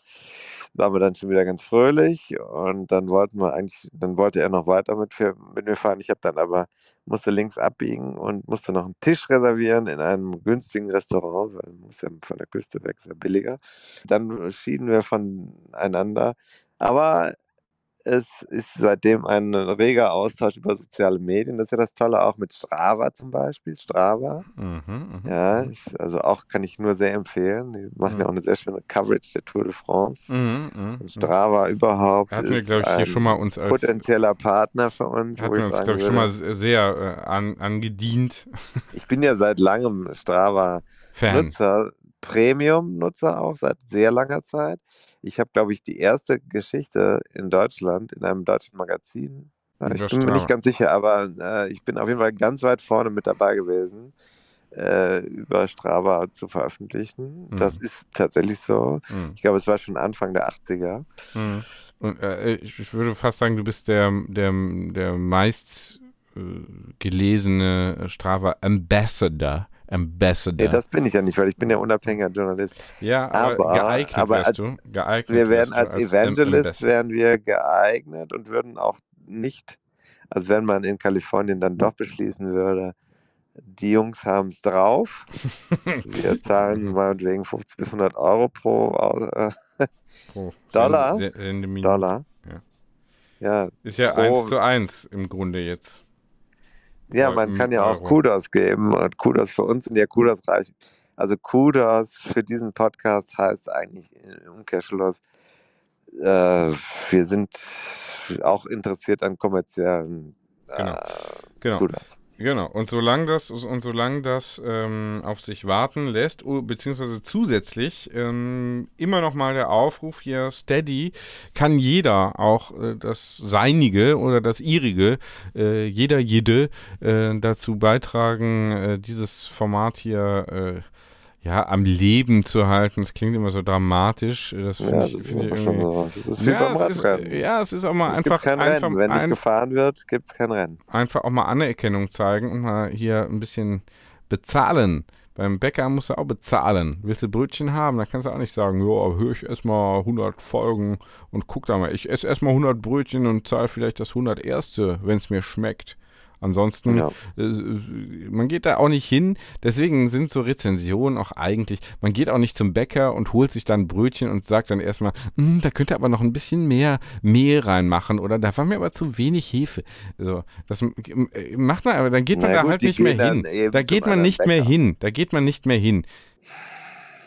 C: waren wir dann schon wieder ganz fröhlich und dann wollten wir eigentlich, dann wollte er noch weiter mit, mit mir fahren. Ich habe dann aber musste links abbiegen und musste noch einen Tisch reservieren in einem günstigen Restaurant, weil man muss ja von der Küste weg, ist ja billiger. Dann schieden wir voneinander. Aber es ist seitdem ein reger Austausch über soziale Medien. Das ist ja das Tolle auch mit Strava zum Beispiel. Strava. Mhm, mh, ja, mhm. ist, also auch kann ich nur sehr empfehlen. Die machen mhm. ja auch eine sehr schöne Coverage der Tour de France. Mhm, mh, Und Strava überhaupt
D: hatten wir, glaube ich, hier schon mal uns
C: als potenzieller Partner für uns.
D: Hatten wir uns, glaube ich, schon mal sehr äh, an, angedient.
C: Ich bin ja seit langem Strava-Nutzer, Premium-Nutzer auch, seit sehr langer Zeit. Ich habe, glaube ich, die erste Geschichte in Deutschland in einem deutschen Magazin. Ich bin mir nicht ganz sicher, aber äh, ich bin auf jeden Fall ganz weit vorne mit dabei gewesen, äh, über Strava zu veröffentlichen. Mhm. Das ist tatsächlich so. Mhm. Ich glaube, es war schon Anfang der 80er.
D: Mhm. Und äh, ich würde fast sagen, du bist der, der, der meist äh, gelesene Strava Ambassador Ambassador.
C: Ja, das bin ich ja nicht, weil ich bin ja unabhängiger Journalist.
D: Ja, aber, aber geeignet aber als, du. Geeignet
C: wir wären als, als Evangelist wären wir geeignet und würden auch nicht, also wenn man in Kalifornien dann doch beschließen würde, die Jungs haben es drauf. wir zahlen meinetwegen 50 bis 100 Euro pro, äh, pro Dollar. Dollar.
D: Ja. ja. Ist ja pro, 1 zu 1 im Grunde jetzt.
C: Ja, man kann ja auch Kudos geben und Kudos für uns und ja Kudos reichen. Also Kudos für diesen Podcast heißt eigentlich im Umkehrschluss, äh, wir sind auch interessiert an kommerziellen äh,
D: genau. genau. Kudos. Genau, und solange das, und solange das ähm, auf sich warten lässt, beziehungsweise zusätzlich ähm, immer noch mal der Aufruf hier, Steady, kann jeder auch äh, das Seinige oder das Ihrige, äh, jeder, jede, äh, dazu beitragen, äh, dieses Format hier äh, ja, am Leben zu halten. Das klingt immer so dramatisch. Das finde ja, ich, find ich irgendwie. So. Das ist ja, es ist, ja, es ist auch mal es einfach.
C: Gibt kein
D: einfach
C: Rennen. Wenn nicht gefahren wird, gibt es kein Rennen.
D: Einfach auch mal Anerkennung zeigen und mal hier ein bisschen bezahlen. Beim Bäcker musst du auch bezahlen. Willst du Brötchen haben, dann kannst du auch nicht sagen, ja, höre ich erstmal 100 Folgen und guck da mal. Ich esse erstmal 100 Brötchen und zahle vielleicht das 101. wenn es mir schmeckt. Ansonsten, ja. äh, man geht da auch nicht hin. Deswegen sind so Rezensionen auch eigentlich, man geht auch nicht zum Bäcker und holt sich dann Brötchen und sagt dann erstmal, hm, da könnte aber noch ein bisschen mehr Mehl reinmachen oder da war mir aber zu wenig Hefe. So, das äh, macht man, aber dann geht man Na da gut, halt nicht mehr hin. Da geht man nicht Bäcker. mehr hin. Da geht man nicht mehr hin.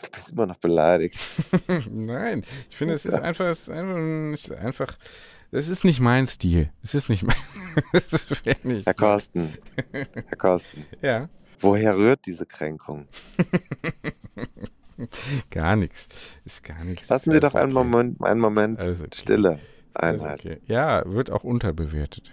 C: Du bist immer noch beleidigt.
D: Nein, ich finde, es ist einfach, es ist einfach, es ist einfach das ist nicht mein Stil. Es ist nicht mein. das
C: nicht Herr Korsten. Herr Korsten.
D: Ja.
C: Woher rührt diese Kränkung?
D: gar nichts. Ist gar nichts.
C: Lassen Sie doch einen okay. Moment, einen Moment okay. Stille einhalten. Okay.
D: Ja, wird auch unterbewertet.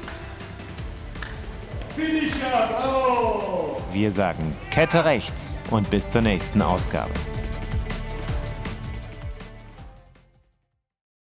B: Wir sagen Kette rechts und bis zur nächsten Ausgabe.